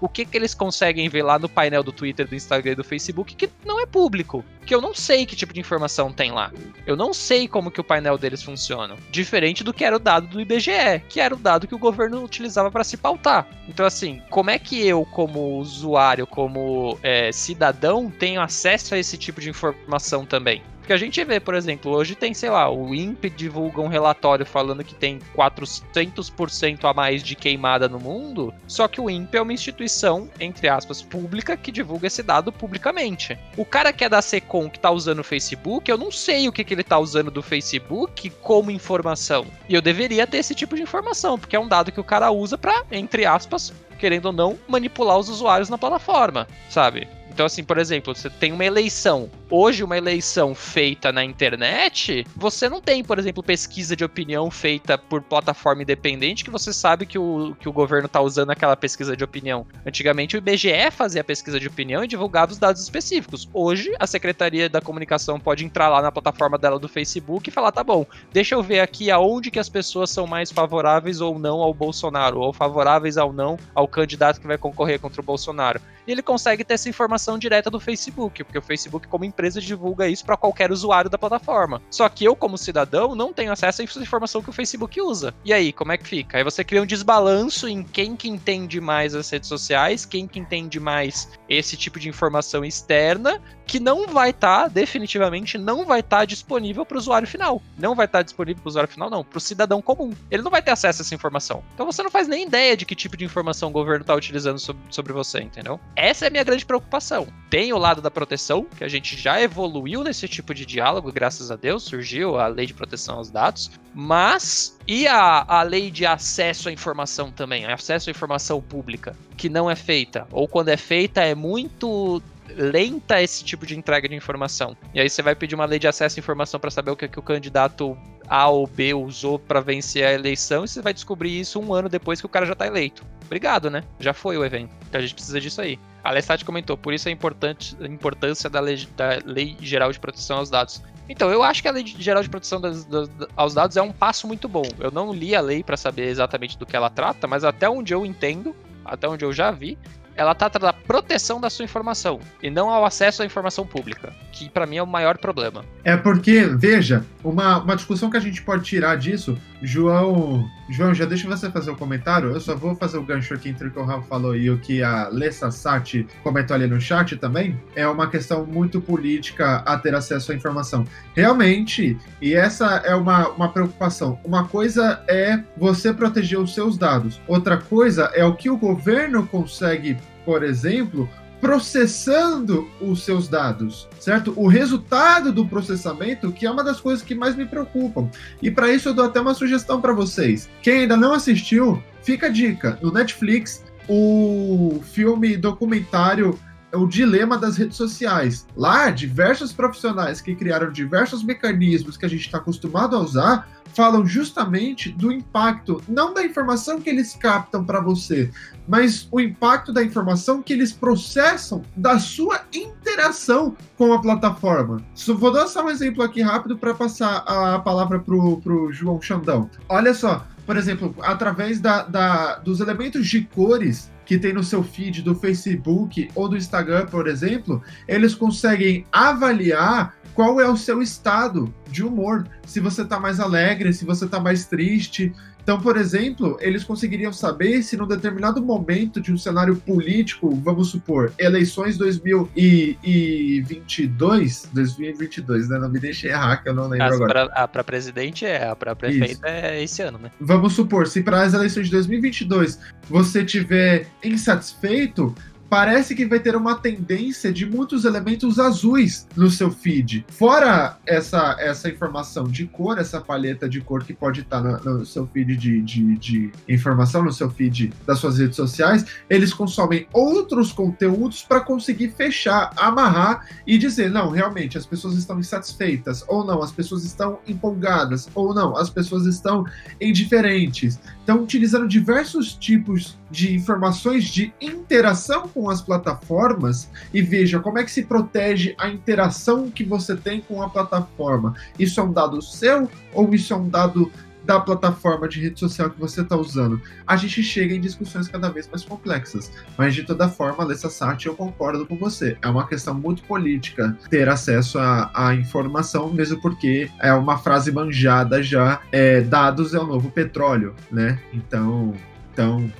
o que, que eles conseguem ver lá no painel do Twitter, do Instagram e do Facebook que não é público. Que eu não sei que tipo de informação tem lá. Eu não sei como que o painel deles funciona. Diferente do que era o dado do IBGE, que era o dado que o governo utilizava para se pautar. Então, assim, como é que eu, como usuário, como é, cidadão, tenho acesso a esse tipo de informação também? Porque a gente vê, por exemplo, hoje tem, sei lá, o INPE divulga um relatório falando que tem 400% a mais de queimada no mundo, só que o INPE é uma instituição, entre aspas, pública que divulga esse dado publicamente. O cara que é da Secom que tá usando o Facebook, eu não sei o que, que ele tá usando do Facebook como informação. E eu deveria ter esse tipo de informação, porque é um dado que o cara usa para, entre aspas, querendo ou não, manipular os usuários na plataforma, sabe? Então, assim, por exemplo, você tem uma eleição. Hoje, uma eleição feita na internet, você não tem, por exemplo, pesquisa de opinião feita por plataforma independente que você sabe que o, que o governo está usando aquela pesquisa de opinião. Antigamente, o IBGE fazia a pesquisa de opinião e divulgava os dados específicos. Hoje, a Secretaria da Comunicação pode entrar lá na plataforma dela do Facebook e falar: tá bom, deixa eu ver aqui aonde que as pessoas são mais favoráveis ou não ao Bolsonaro, ou favoráveis ou não ao candidato que vai concorrer contra o Bolsonaro. E ele consegue ter essa informação direta do Facebook, porque o Facebook, como empresa, divulga isso para qualquer usuário da plataforma. Só que eu, como cidadão, não tenho acesso a essa informação que o Facebook usa. E aí, como é que fica? Aí você cria um desbalanço em quem que entende mais as redes sociais, quem que entende mais esse tipo de informação externa, que não vai estar, tá, definitivamente, não vai estar tá disponível para o usuário final. Não vai estar tá disponível para o usuário final, não, para o cidadão comum. Ele não vai ter acesso a essa informação. Então você não faz nem ideia de que tipo de informação o governo está utilizando sobre, sobre você, entendeu? Essa é a minha grande preocupação. Tem o lado da proteção, que a gente já evoluiu nesse tipo de diálogo, graças a Deus, surgiu a lei de proteção aos dados, mas e a, a lei de acesso à informação também, acesso à informação pública, que não é feita, ou quando é feita é muito lenta esse tipo de entrega de informação. E aí você vai pedir uma lei de acesso à informação para saber o que, que o candidato A ou B usou para vencer a eleição e você vai descobrir isso um ano depois que o cara já está eleito. Obrigado, né? Já foi o evento. A gente precisa disso aí. A Lestat comentou, por isso a, importante, a importância da lei, da lei Geral de Proteção aos Dados. Então, eu acho que a Lei Geral de Proteção das, das, aos Dados é um passo muito bom. Eu não li a lei para saber exatamente do que ela trata, mas até onde eu entendo, até onde eu já vi, ela trata da proteção da sua informação e não ao acesso à informação pública, que para mim é o maior problema. É porque, veja, uma, uma discussão que a gente pode tirar disso, João, João, já deixa você fazer o um comentário, eu só vou fazer o gancho aqui entre o que o Rafa falou e o que a Lessa Sati comentou ali no chat também, é uma questão muito política a ter acesso à informação. Realmente, e essa é uma, uma preocupação, uma coisa é você proteger os seus dados, outra coisa é o que o governo consegue por exemplo, processando os seus dados, certo? O resultado do processamento, que é uma das coisas que mais me preocupam. E para isso eu dou até uma sugestão para vocês. Quem ainda não assistiu, fica a dica. No Netflix, o filme documentário o dilema das redes sociais. Lá, diversos profissionais que criaram diversos mecanismos que a gente está acostumado a usar falam justamente do impacto, não da informação que eles captam para você, mas o impacto da informação que eles processam da sua interação com a plataforma. Só vou dar só um exemplo aqui rápido para passar a palavra para o João Xandão. Olha só, por exemplo, através da, da, dos elementos de cores que tem no seu feed do Facebook ou do Instagram, por exemplo, eles conseguem avaliar qual é o seu estado de humor. Se você está mais alegre, se você está mais triste, então, por exemplo, eles conseguiriam saber se num determinado momento de um cenário político, vamos supor, eleições 2022, 2022, né? Não me deixe errar, que eu não lembro As agora. Pra, para presidente é, para prefeita Isso. é esse ano, né? Vamos supor, se para as eleições de 2022 você tiver insatisfeito, parece que vai ter uma tendência de muitos elementos azuis no seu feed. Fora essa, essa informação de cor, essa palheta de cor que pode estar no, no seu feed de, de, de, informação, no seu feed das suas redes sociais, eles consomem outros conteúdos para conseguir fechar, amarrar e dizer: não, realmente as pessoas estão insatisfeitas, ou não, as pessoas estão empolgadas, ou não, as pessoas estão indiferentes. Então, utilizando diversos tipos de informações de interação com as plataformas e veja como é que se protege a interação que você tem com a plataforma. Isso é um dado seu ou isso é um dado da plataforma de rede social que você está usando. A gente chega em discussões cada vez mais complexas. Mas de toda forma, Alessa Sati, eu concordo com você. É uma questão muito política ter acesso à, informação, mesmo porque é uma frase manjada já. É, dados é o novo petróleo, né? Então, então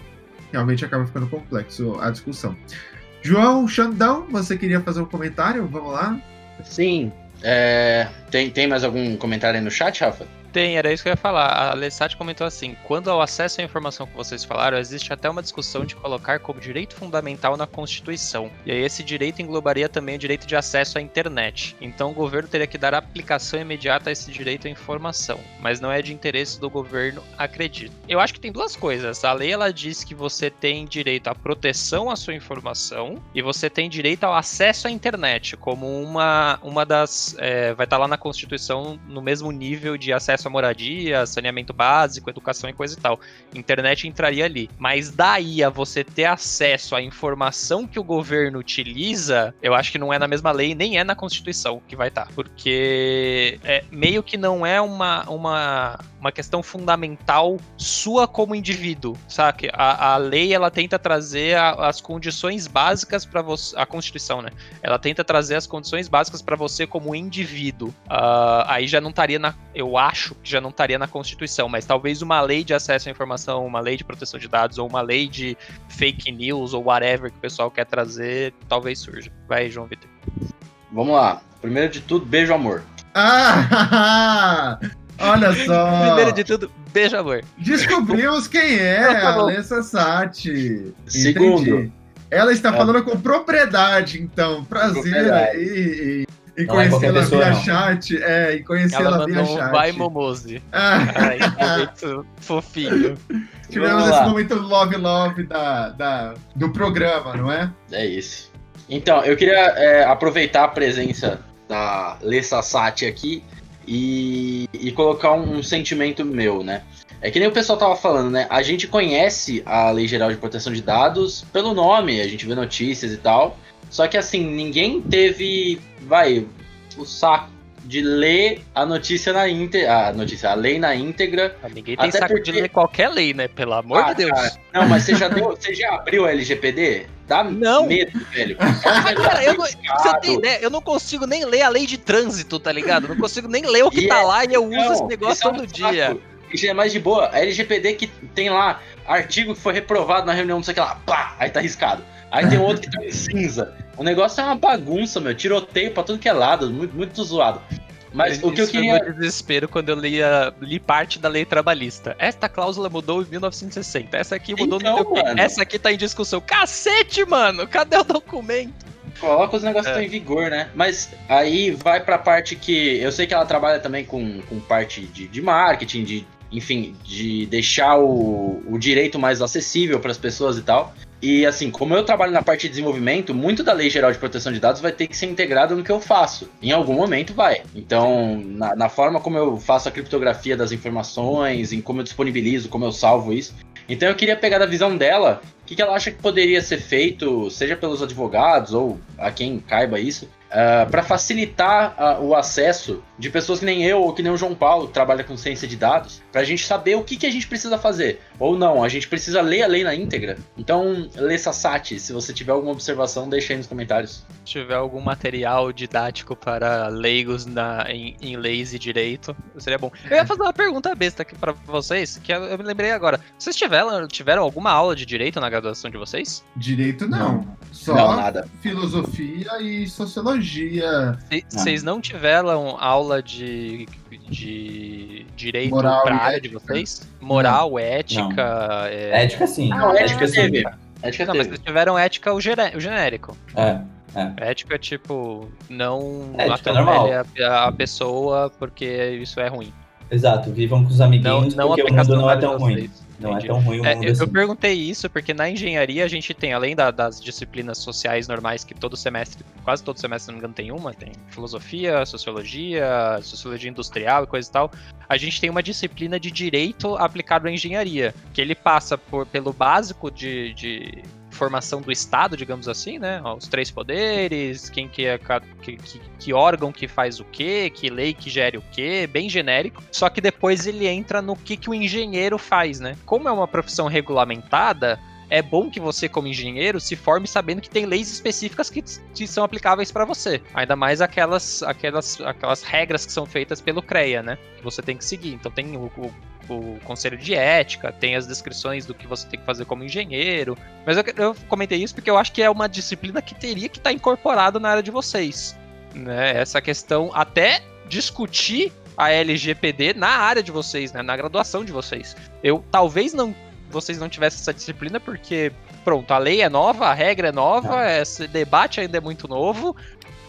realmente acaba ficando complexo a discussão. João Xandão, você queria fazer um comentário? Vamos lá? Sim. É, tem, tem mais algum comentário aí no chat, Rafa? Tem, era isso que eu ia falar. A Lessat comentou assim: quando ao acesso à informação que vocês falaram, existe até uma discussão de colocar como direito fundamental na Constituição. E aí esse direito englobaria também o direito de acesso à internet. Então o governo teria que dar aplicação imediata a esse direito à informação. Mas não é de interesse do governo, acredito. Eu acho que tem duas coisas. A lei ela diz que você tem direito à proteção à sua informação e você tem direito ao acesso à internet, como uma, uma das. É, vai estar lá na Constituição no mesmo nível de acesso acesso à moradia, saneamento básico, educação e coisa e tal. Internet entraria ali. Mas daí a você ter acesso à informação que o governo utiliza, eu acho que não é na mesma lei, nem é na Constituição que vai estar. Tá. Porque é, meio que não é uma, uma, uma questão fundamental sua como indivíduo, sabe? A, a lei, ela tenta trazer a, as condições básicas para você, a Constituição, né? Ela tenta trazer as condições básicas para você como indivíduo. Uh, aí já não estaria na, eu acho acho que já não estaria na Constituição, mas talvez uma lei de acesso à informação, uma lei de proteção de dados, ou uma lei de fake news, ou whatever que o pessoal quer trazer, talvez surja. Vai, João Vitor. Vamos lá. Primeiro de tudo, beijo, amor. Ah! Olha só! Primeiro de tudo, beijo, amor. Descobrimos quem é tá a Alessa Sati. Segundo. Ela está é. falando com propriedade, então. Prazer aí. E conhecê-la é via não. chat. É, e conhecê-la via chat. Vai Momose. Ah. Ai, momento fofinho. Tivemos esse momento love love da, da, do programa, não é? É isso. Então, eu queria é, aproveitar a presença da Lessa Sati aqui e, e colocar um, um, sentimento meu, né? É que nem o pessoal tava falando, né? A gente conhece a Lei Geral de Proteção de Dados pelo nome, a gente vê notícias e tal. Só que assim, ninguém teve vai, o saco de ler a notícia na íntegra. A notícia, a lei na íntegra. Ah, ninguém tem saco porque... de ler qualquer lei, né? Pelo amor ah, de Deus. Cara, não, mas você já deu. Você já abriu a LGPD? Dá não. medo, velho. É cara, eu não, você tem ideia, eu não consigo nem ler a lei de trânsito, tá ligado? Não consigo nem ler o que e tá é, lá e eu não, uso esse negócio todo é um dia. Isso é mais de boa. A LGPD que tem lá artigo que foi reprovado na reunião, não sei o que lá, pá, aí tá arriscado. Aí tem outro que tá em cinza. O negócio é uma bagunça, meu. Tiroteio pra tudo que é lado, muito, muito zoado. Mas Isso o que eu queria. Foi desespero quando eu li, li parte da lei trabalhista. Esta cláusula mudou em 1960. Essa aqui mudou então, no mano. Essa aqui tá em discussão. Cacete, mano! Cadê o documento? Coloca os negócios é. em vigor, né? Mas aí vai pra parte que. Eu sei que ela trabalha também com, com parte de, de marketing, de. Enfim, de deixar o, o direito mais acessível para as pessoas e tal. E assim, como eu trabalho na parte de desenvolvimento, muito da Lei Geral de Proteção de Dados vai ter que ser integrado no que eu faço. Em algum momento vai. Então, na, na forma como eu faço a criptografia das informações, em como eu disponibilizo, como eu salvo isso. Então eu queria pegar da visão dela, o que, que ela acha que poderia ser feito, seja pelos advogados ou a quem caiba isso, uh, ah, para facilitar uh, o acesso de pessoas que nem eu ou que nem o João Paulo, que trabalha com ciência de dados, para a gente saber o que, que a gente precisa fazer. Ou não, a gente precisa ler a lei na íntegra. Então, lê Sassati, se você tiver alguma observação, deixa aí nos comentários. Se tiver algum material didático para leigos na, em, em leis e direito, seria bom. Eu ia fazer uma pergunta besta aqui para vocês, que eu, eu, me lembrei agora. Vocês tiveram, tiveram alguma aula de direito na graduação de vocês? Direito não. não. Só não, nada. filosofia e sociologia vocês não. não tiveram aula de, de direito Moral pra área de vocês? Moral, não. ética. É... Ética sim. Não, ética, ética sim. Ética não, teve. mas vocês tiveram ética o, o genérico. É. É. Ética, tipo, não ética é normal. A, a pessoa porque isso é ruim. Exato, vivam com os amiguinhos não, não porque o mundo não é tão ruim. Não é tão ruim o é, mundo é, assim. Eu perguntei isso porque na engenharia a gente tem, além da, das disciplinas sociais normais, que todo semestre, quase todo semestre, se não me engano, tem uma, tem filosofia, sociologia, sociologia industrial e coisa e tal. A gente tem uma disciplina de direito aplicado à engenharia, que ele passa por, pelo básico de, de formação do Estado, digamos assim, né? Os três poderes, quem que é que, que, que, órgão que faz o quê, que lei que gere o quê, bem genérico. Só que depois ele entra no que, que o engenheiro faz, né? Como é uma profissão regulamentada, é bom que você, como engenheiro, se forme sabendo que tem leis específicas que, que são aplicáveis para você. Ainda mais aquelas, aquelas, aquelas regras que são feitas pelo CREA, né? Que você tem que seguir. Então tem o, o o conselho de ética, tem as descrições do que você tem que fazer como engenheiro. Mas eu, eu comentei isso porque eu acho que é uma disciplina que teria que estar tá incorporado na área de vocês. né? Essa questão até discutir a LGPD na área de vocês, né? Na graduação de vocês. Eu talvez não vocês não tivessem essa disciplina porque pronto, a lei é nova, a regra é nova, esse debate ainda é muito novo.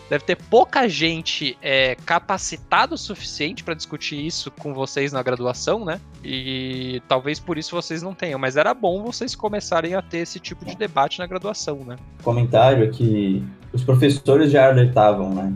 Deve ter pouca gente é, capacitada o suficiente para discutir isso com vocês na graduação, né? E talvez por isso vocês não tenham, mas era bom vocês começarem a ter esse tipo de debate na graduação, né? Comentário é que os professores já alertavam, né?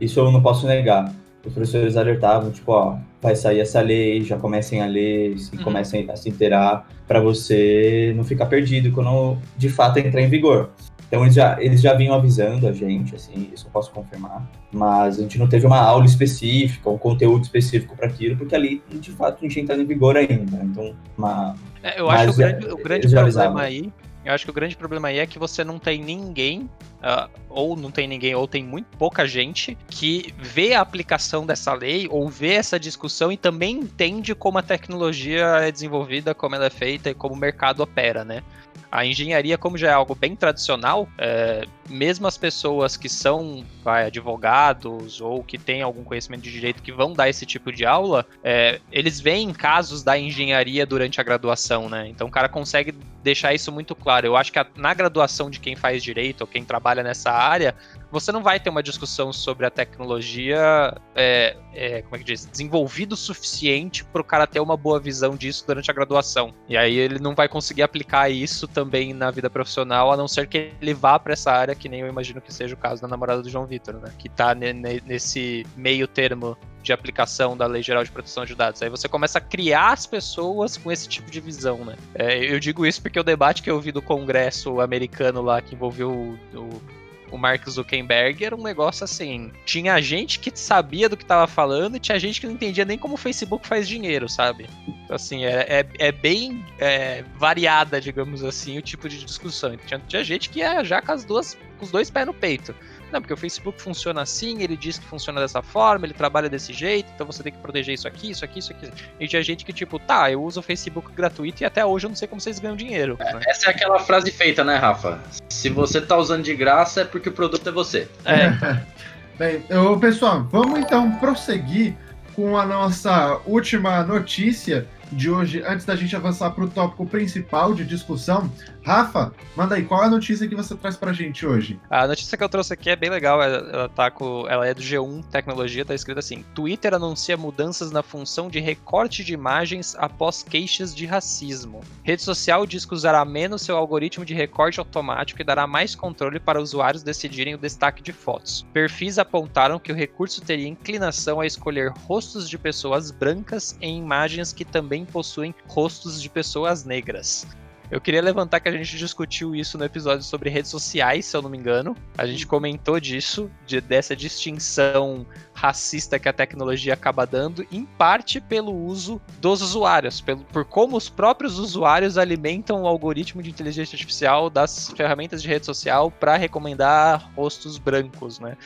Isso eu não posso negar os professores alertavam, tipo, ó, vai sair essa lei, já comecem a ler, se uhum. comecem a se inteirar, para você não ficar perdido quando de fato entrar em vigor. Então eles já, eles já vinham avisando a gente, assim, isso eu posso confirmar. Mas a gente não teve uma aula específica, um conteúdo específico para aquilo, porque ali, de fato, a gente entra em vigor ainda. Então, uma. É, eu acho que o grande, o grande problema aí eu acho que o grande problema aí é que você não tem ninguém, uh, ou não tem ninguém, ou tem muito pouca gente que vê a aplicação dessa lei, ou vê essa discussão e também entende como a tecnologia é desenvolvida, como ela é feita e como o mercado opera, né? A engenharia, como já é algo bem tradicional, é, mesmo as pessoas que são vai, advogados ou que têm algum conhecimento de direito que vão dar esse tipo de aula, é, eles veem casos da engenharia durante a graduação, né? Então o cara consegue deixar isso muito claro. Eu acho que a, na graduação de quem faz direito ou quem trabalha nessa área, você não vai ter uma discussão sobre a tecnologia, é, é, como é que diz, desenvolvido o suficiente para o cara ter uma boa visão disso durante a graduação. E aí ele não vai conseguir aplicar isso também na vida profissional, a não ser que ele vá para essa área, que nem eu imagino que seja o caso da namorada do João Vitor, né? Que está nesse meio termo de aplicação da Lei Geral de Proteção de Dados. Aí você começa a criar as pessoas com esse tipo de visão, né? É, eu digo isso porque o debate que eu vi do Congresso americano lá, que envolveu o, o o Mark Zuckerberg era um negócio assim. Tinha gente que sabia do que tava falando e tinha gente que não entendia nem como o Facebook faz dinheiro, sabe? Então, assim, é, é, é bem é, variada, digamos assim, o tipo de discussão. Tinha, tinha gente que ia já com as duas, com os dois pés no peito. Não, porque o Facebook funciona assim, ele diz que funciona dessa forma, ele trabalha desse jeito, então você tem que proteger isso aqui, isso aqui, isso aqui. E tinha gente que, tipo, tá, eu uso o Facebook gratuito e até hoje eu não sei como vocês ganham dinheiro. É, né? Essa é aquela frase feita, né, Rafa? Se você tá usando de graça é porque o produto é você. É. Bem, eu, pessoal, vamos então prosseguir com a nossa última notícia de hoje, antes da gente avançar para o tópico principal de discussão. Rafa, manda aí, qual é a notícia que você traz pra gente hoje? A notícia que eu trouxe aqui é bem legal, ela, tá com, ela é do G1 Tecnologia, tá escrito assim: Twitter anuncia mudanças na função de recorte de imagens após queixas de racismo. Rede social diz que usará menos seu algoritmo de recorte automático e dará mais controle para usuários decidirem o destaque de fotos. Perfis apontaram que o recurso teria inclinação a escolher rostos de pessoas brancas em imagens que também possuem rostos de pessoas negras. Eu queria levantar que a gente discutiu isso no episódio sobre redes sociais, se eu não me engano. A gente comentou disso, de, dessa distinção racista que a tecnologia acaba dando, em parte pelo uso dos usuários, pelo, por como os próprios usuários alimentam o algoritmo de inteligência artificial das ferramentas de rede social para recomendar rostos brancos, né?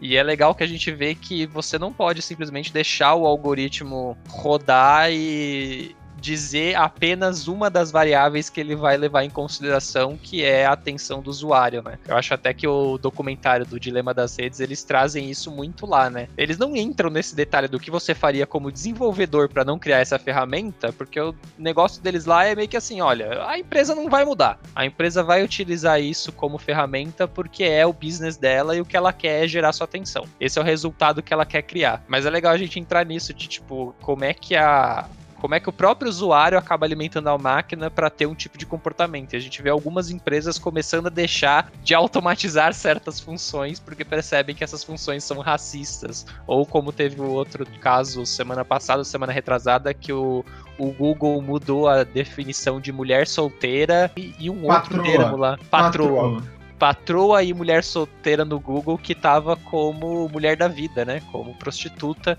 E é legal que a gente vê que você não pode simplesmente deixar o algoritmo rodar e, dizer apenas uma das variáveis que ele vai levar em consideração, que é a atenção do usuário, né? Eu acho até que o documentário do Dilema das Redes, eles trazem isso muito lá, né? Eles não entram nesse detalhe do que você faria como desenvolvedor para não criar essa ferramenta, porque o negócio deles lá é meio que assim, olha, a empresa não vai mudar. A empresa vai utilizar isso como ferramenta porque é o business dela e o que ela quer é gerar sua atenção. Esse é o resultado que ela quer criar. Mas é legal a gente entrar nisso de tipo, como é que a como é que o próprio usuário acaba alimentando a máquina para ter um tipo de comportamento. E a gente vê algumas empresas começando a deixar de automatizar certas funções porque percebem que essas funções são racistas. Ou como teve o outro caso semana passada, semana retrasada, que o, o Google mudou a definição de mulher solteira e, e um patroa. outro termo lá. Patroa. patroa patroa e mulher solteira no Google que tava como mulher da vida, né? Como prostituta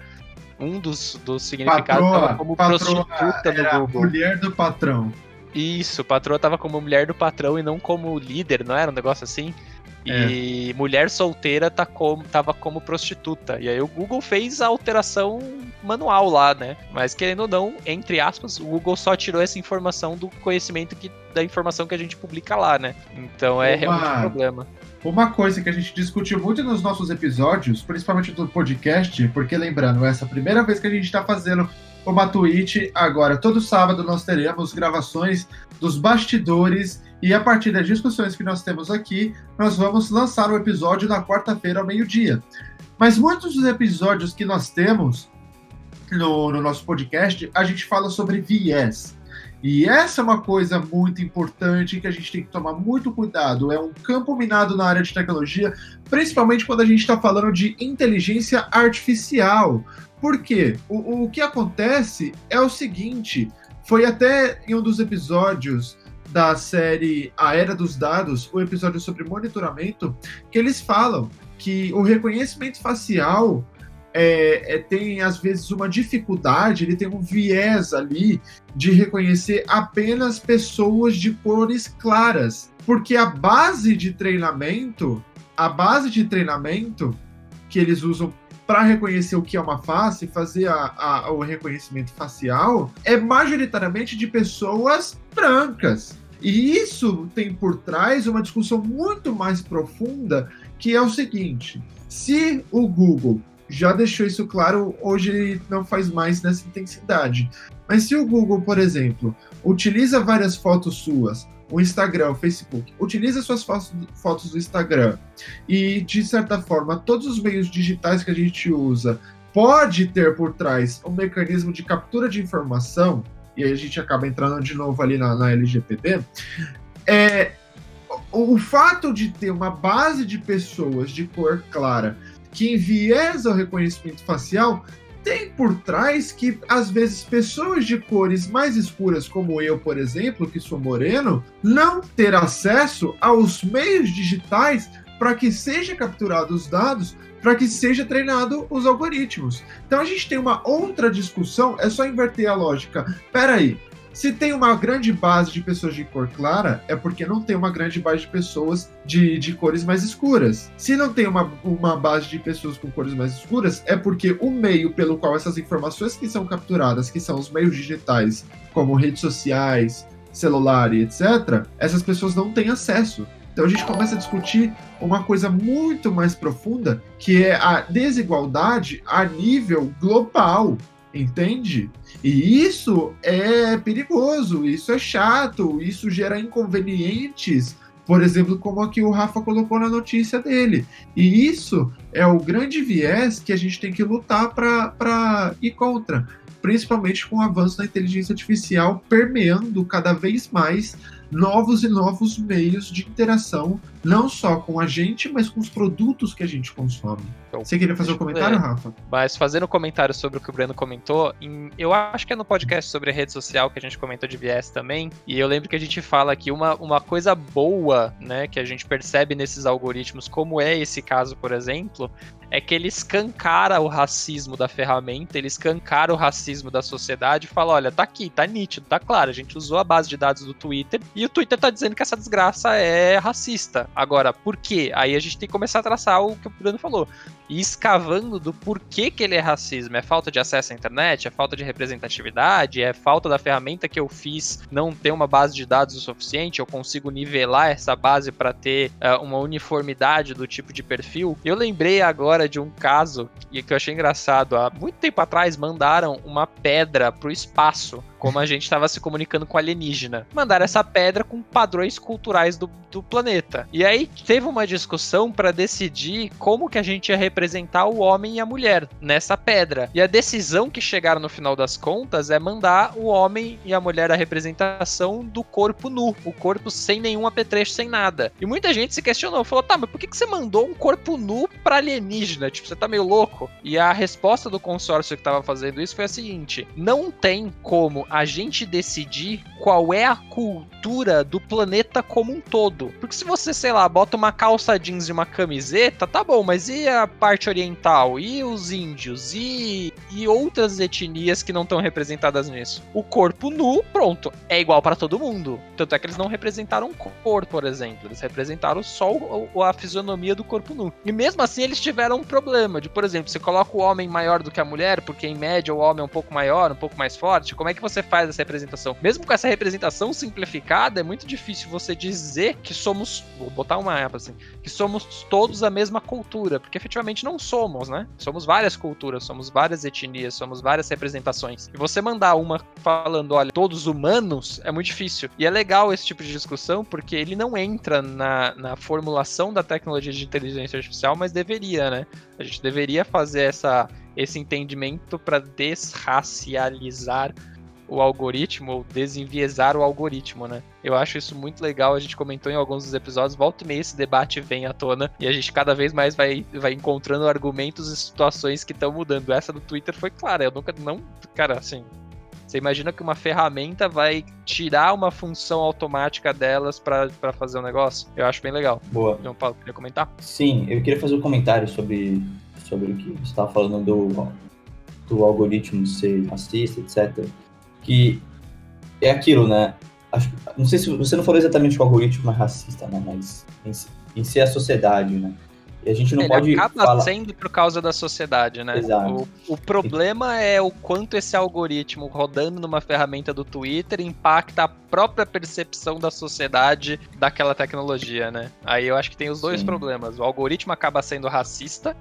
um dos, dos significados patroa, como patroa prostituta no Google. Mulher do patrão. Isso, patroa tava como mulher do patrão e não como líder, não era um negócio assim? E é. mulher solteira tá como, tava como prostituta. E aí o Google fez a alteração manual lá, né? Mas querendo ou não, entre aspas, o Google só tirou essa informação do conhecimento que, da informação que a gente publica lá, né? Então é Uma... realmente um problema. Uma coisa que a gente discutiu muito nos nossos episódios, principalmente do podcast, porque lembrando, essa é a primeira vez que a gente está fazendo uma Twitch. Agora, todo sábado nós teremos gravações dos bastidores e a partir das discussões que nós temos aqui, nós vamos lançar o episódio na quarta-feira ao meio-dia. Mas muitos dos episódios que nós temos no, no nosso podcast, a gente fala sobre viés. E essa é uma coisa muito importante que a gente tem que tomar muito cuidado. É um campo minado na área de tecnologia, principalmente quando a gente está falando de inteligência artificial. Por quê? O, o que acontece é o seguinte: foi até em um dos episódios da série A Era dos Dados, o episódio sobre monitoramento, que eles falam que o reconhecimento facial é, é, tem às vezes uma dificuldade, ele tem um viés ali de reconhecer apenas pessoas de cores claras, porque a base de treinamento, a base de treinamento que eles usam para reconhecer o que é uma face, fazer a, a, o reconhecimento facial, é majoritariamente de pessoas brancas. E isso tem por trás uma discussão muito mais profunda, que é o seguinte: se o Google já deixou isso claro, hoje ele não faz mais nessa intensidade. Mas se o Google, por exemplo, utiliza várias fotos suas, o Instagram, o Facebook, utiliza suas fotos, do Instagram e, de certa forma, todos os meios digitais que a gente usa pode ter por trás um mecanismo de captura de informação, e aí a gente acaba entrando de novo ali na, na LGPD, é, o, o fato de ter uma base de pessoas de cor clara que enviesa o reconhecimento facial tem por trás que, às vezes, pessoas de cores mais escuras, como eu, por exemplo, que sou moreno, não ter acesso aos meios digitais para que seja capturado os dados, para que seja treinado os algoritmos. Então a gente tem uma outra discussão, é só inverter a lógica. Peraí, se tem uma grande base de pessoas de cor clara, é porque não tem uma grande base de pessoas de, de cores mais escuras. Se não tem uma, uma base de pessoas com cores mais escuras, é porque o meio pelo qual essas informações que são capturadas, que são os meios digitais, como redes sociais, celular e etc., essas pessoas não têm acesso. Então a gente começa a discutir uma coisa muito mais profunda, que é a desigualdade a nível global, entende? E isso é perigoso, isso é chato, isso gera inconvenientes, por exemplo, como aqui o Rafa colocou na notícia dele. E isso é o grande viés que a gente tem que lutar para ir contra, principalmente com o avanço da inteligência artificial permeando cada vez mais novos e novos meios de interação, não só com a gente, mas com os produtos que a gente consome. Então, Você queria fazer um comentário, Rafa? Mas fazendo um comentário sobre o que o Breno comentou, em, eu acho que é no podcast sobre rede social que a gente comentou de viés também, e eu lembro que a gente fala que uma, uma coisa boa, né, que a gente percebe nesses algoritmos, como é esse caso, por exemplo, é que ele escancara o racismo da ferramenta, ele escancara o racismo da sociedade e fala: olha, tá aqui, tá nítido, tá claro, a gente usou a base de dados do Twitter e o Twitter tá dizendo que essa desgraça é racista. Agora, por quê? Aí a gente tem que começar a traçar o que o Bruno falou. E escavando do porquê que ele é racismo. É falta de acesso à internet? É falta de representatividade? É falta da ferramenta que eu fiz não ter uma base de dados o suficiente? Eu consigo nivelar essa base para ter uh, uma uniformidade do tipo de perfil? Eu lembrei agora de um caso que eu achei engraçado. Há muito tempo atrás mandaram uma pedra pro espaço como a gente estava se comunicando com alienígena. Mandaram essa pedra com padrões culturais do, do planeta. E aí teve uma discussão para decidir como que a gente ia representar o homem e a mulher nessa pedra. E a decisão que chegaram no final das contas é mandar o homem e a mulher a representação do corpo nu, o corpo sem nenhum apetrecho, sem nada. E muita gente se questionou, falou: "Tá, mas por que que você mandou um corpo nu para alienígena? Tipo, você tá meio louco?" E a resposta do consórcio que tava fazendo isso foi a seguinte: não tem como a gente decidir qual é a cultura do planeta como um todo. Porque se você, sei lá, bota uma calça jeans e uma camiseta, tá bom, mas e a parte oriental? E os índios? E, e outras etnias que não estão representadas nisso? O corpo nu, pronto, é igual para todo mundo. Tanto é que eles não representaram cor, por exemplo. Eles representaram só o, a fisionomia do corpo nu. E mesmo assim, eles tiveram um problema. De, por exemplo, você coloca o homem maior do que a mulher, porque em média o homem é um pouco maior, um pouco mais forte. Como é que você faz essa representação? Mesmo com essa representação simplificada, é muito difícil você dizer que somos. Vou botar uma aba assim. Que somos todos a mesma cultura. Porque efetivamente não somos, né? Somos várias culturas, somos várias etnias, somos várias representações. E você mandar uma falando, olha, todos humanos, é muito difícil. E é legal esse tipo de discussão, porque ele não entra na, na formulação da tecnologia de inteligência artificial, mas deveria, né? A gente deveria fazer essa, esse entendimento para desracializar o algoritmo ou desenviesar o algoritmo, né? Eu acho isso muito legal, a gente comentou em alguns dos episódios, volta e meia esse debate vem à tona e a gente cada vez mais vai, vai encontrando argumentos e situações que estão mudando. Essa do Twitter foi clara, eu nunca, não, cara, assim, você imagina que uma ferramenta vai tirar uma função automática delas para fazer um negócio? Eu acho bem legal. Boa. Então, Paulo, queria comentar? Sim, eu queria fazer um comentário sobre, sobre o que você estava falando do, do algoritmo ser racista, etc. Que é aquilo, né? Acho, não sei se você não falou exatamente que o algoritmo é racista, né? Mas em, em si é a sociedade, né? E a gente não Ele pode acaba falar... sendo por causa da sociedade, né? Exato. O, o problema é o quanto esse algoritmo rodando numa ferramenta do Twitter impacta a própria percepção da sociedade daquela tecnologia, né? Aí eu acho que tem os dois Sim. problemas. O algoritmo acaba sendo racista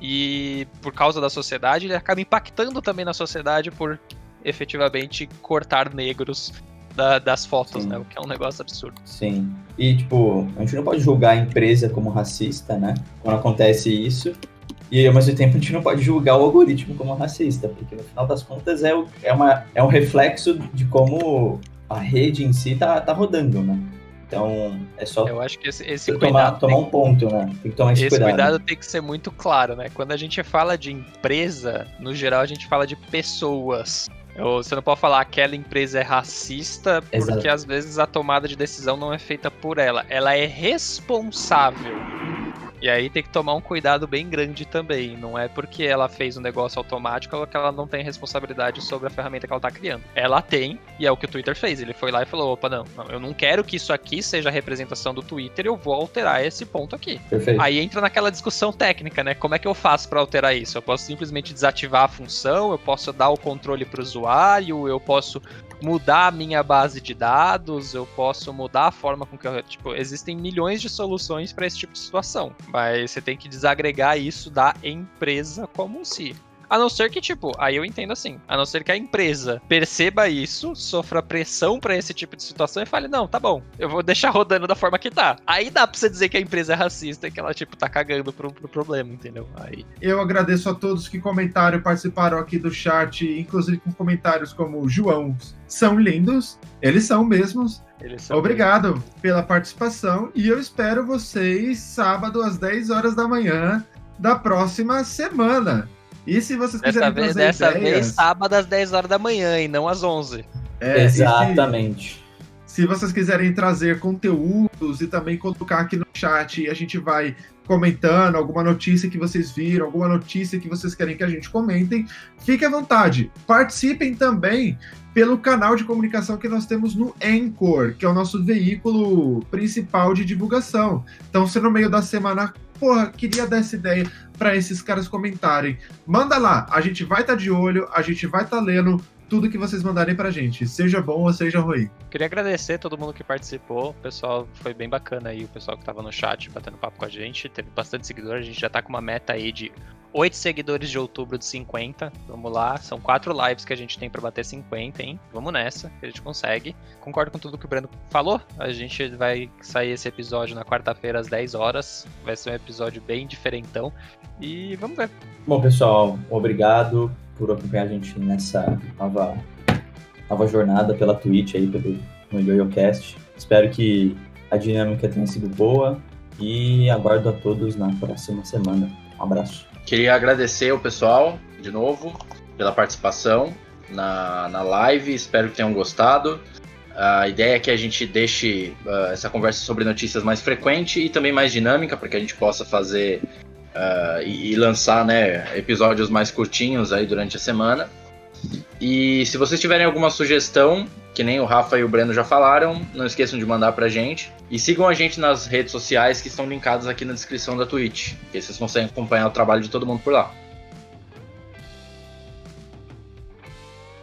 e por causa da sociedade, ele acaba impactando também na sociedade por efetivamente cortar negros da- das fotos, Sim. né? O que é um negócio absurdo. Sim. E, tipo, a gente não pode julgar a empresa como racista, né? Quando acontece isso. E, ao mesmo tempo, a gente não pode julgar o algoritmo como racista, porque, no final das contas, é, o- é, uma, é um reflexo de como a rede em si tá, tá rodando, né? Então, é só Eu acho que esse, esse tomar, cuidado tomar tem- um ponto, né? Tem que tomar esse, Esse cuidado. cuidado tem que ser muito claro, né? Quando a gente fala de empresa, no geral a gente fala de pessoas. Você não pode falar aquela empresa é racista, porque Exato. às vezes a tomada de decisão não é feita por ela. Ela é responsável. E aí tem que tomar um cuidado bem grande também. Não é porque ela fez um negócio automático que ela não tem responsabilidade sobre a ferramenta que ela tá criando. Ela tem, e é o que o Twitter fez. Ele foi lá e falou: opa, não, não, eu não quero que isso aqui seja a representação do Twitter, eu vou alterar esse ponto aqui. Perfeito. Aí entra naquela discussão técnica, né? Como é que eu faço para alterar isso? Eu posso simplesmente desativar a função, eu posso dar o controle para o usuário, eu posso mudar a minha base de dados, eu posso mudar a forma com que eu. Tipo, existem milhões de soluções para esse tipo de situação. Mas você tem que desagregar isso da empresa como um si. A não ser que, tipo, aí eu entendo assim, a não ser que a empresa perceba isso, sofra pressão pra esse tipo de situação e fale, não, tá bom, eu vou deixar rodando da forma que tá. Aí dá pra você dizer que a empresa é racista e que ela, tipo, tá cagando pro, pro problema, entendeu? Aí. Eu agradeço a todos que comentaram e participaram aqui do chat, inclusive com comentários como João. São lindos, eles são mesmos. Eles são Obrigado pela participação e eu espero vocês sábado às 10 horas da manhã da próxima semana. E se vocês Dessa quiserem vez, trazer dessa ideias, vez, sábado às 10 horas da manhã e não às 11. é, e se- Exatamente. Se vocês quiserem trazer conteúdos e também colocar aqui no chat, e a gente vai comentando alguma notícia que vocês viram, alguma notícia que vocês querem que a gente comentem, fique à vontade. Participem também pelo canal de comunicação que nós temos no Anchor, que é o nosso veículo principal de divulgação. Então, se no meio da semana, porra, queria dar essa ideia para esses caras comentarem, manda lá, a gente vai estar de olho, a gente vai estar lendo tudo que vocês mandarem pra gente, seja bom ou seja ruim. Queria agradecer todo mundo que participou. O pessoal foi bem bacana aí, o pessoal que tava no chat batendo papo com a gente. Teve bastante seguidor. A gente já tá com uma meta aí de 8 seguidores de outubro de 50. Vamos lá. São quatro lives que a gente tem pra bater 50, hein? Vamos nessa, que a gente consegue. Concordo com tudo que o Breno falou. A gente vai sair esse episódio na quarta-feira às 10 horas. Vai ser um episódio bem diferentão. E vamos ver. Bom, pessoal, obrigado por acompanhar a gente nessa nova, nova jornada pela Twitch aí, pelo no YoYoCast. Espero que a dinâmica tenha sido boa e aguardo a todos na próxima semana. Um abraço. Queria agradecer o pessoal, de novo, pela participação na, na live. Espero que tenham gostado. A ideia é que a gente deixe ah, essa conversa sobre notícias mais frequente e também mais dinâmica, para que a gente possa fazer ah, e, e lançar né, episódios mais curtinhos aí durante a semana. E se vocês tiverem alguma sugestão que nem o Rafa e o Breno já falaram, não esqueçam de mandar pra gente. E sigam a gente nas redes sociais que estão linkadas aqui na descrição da Twitch, que vocês conseguem acompanhar o trabalho de todo mundo por lá.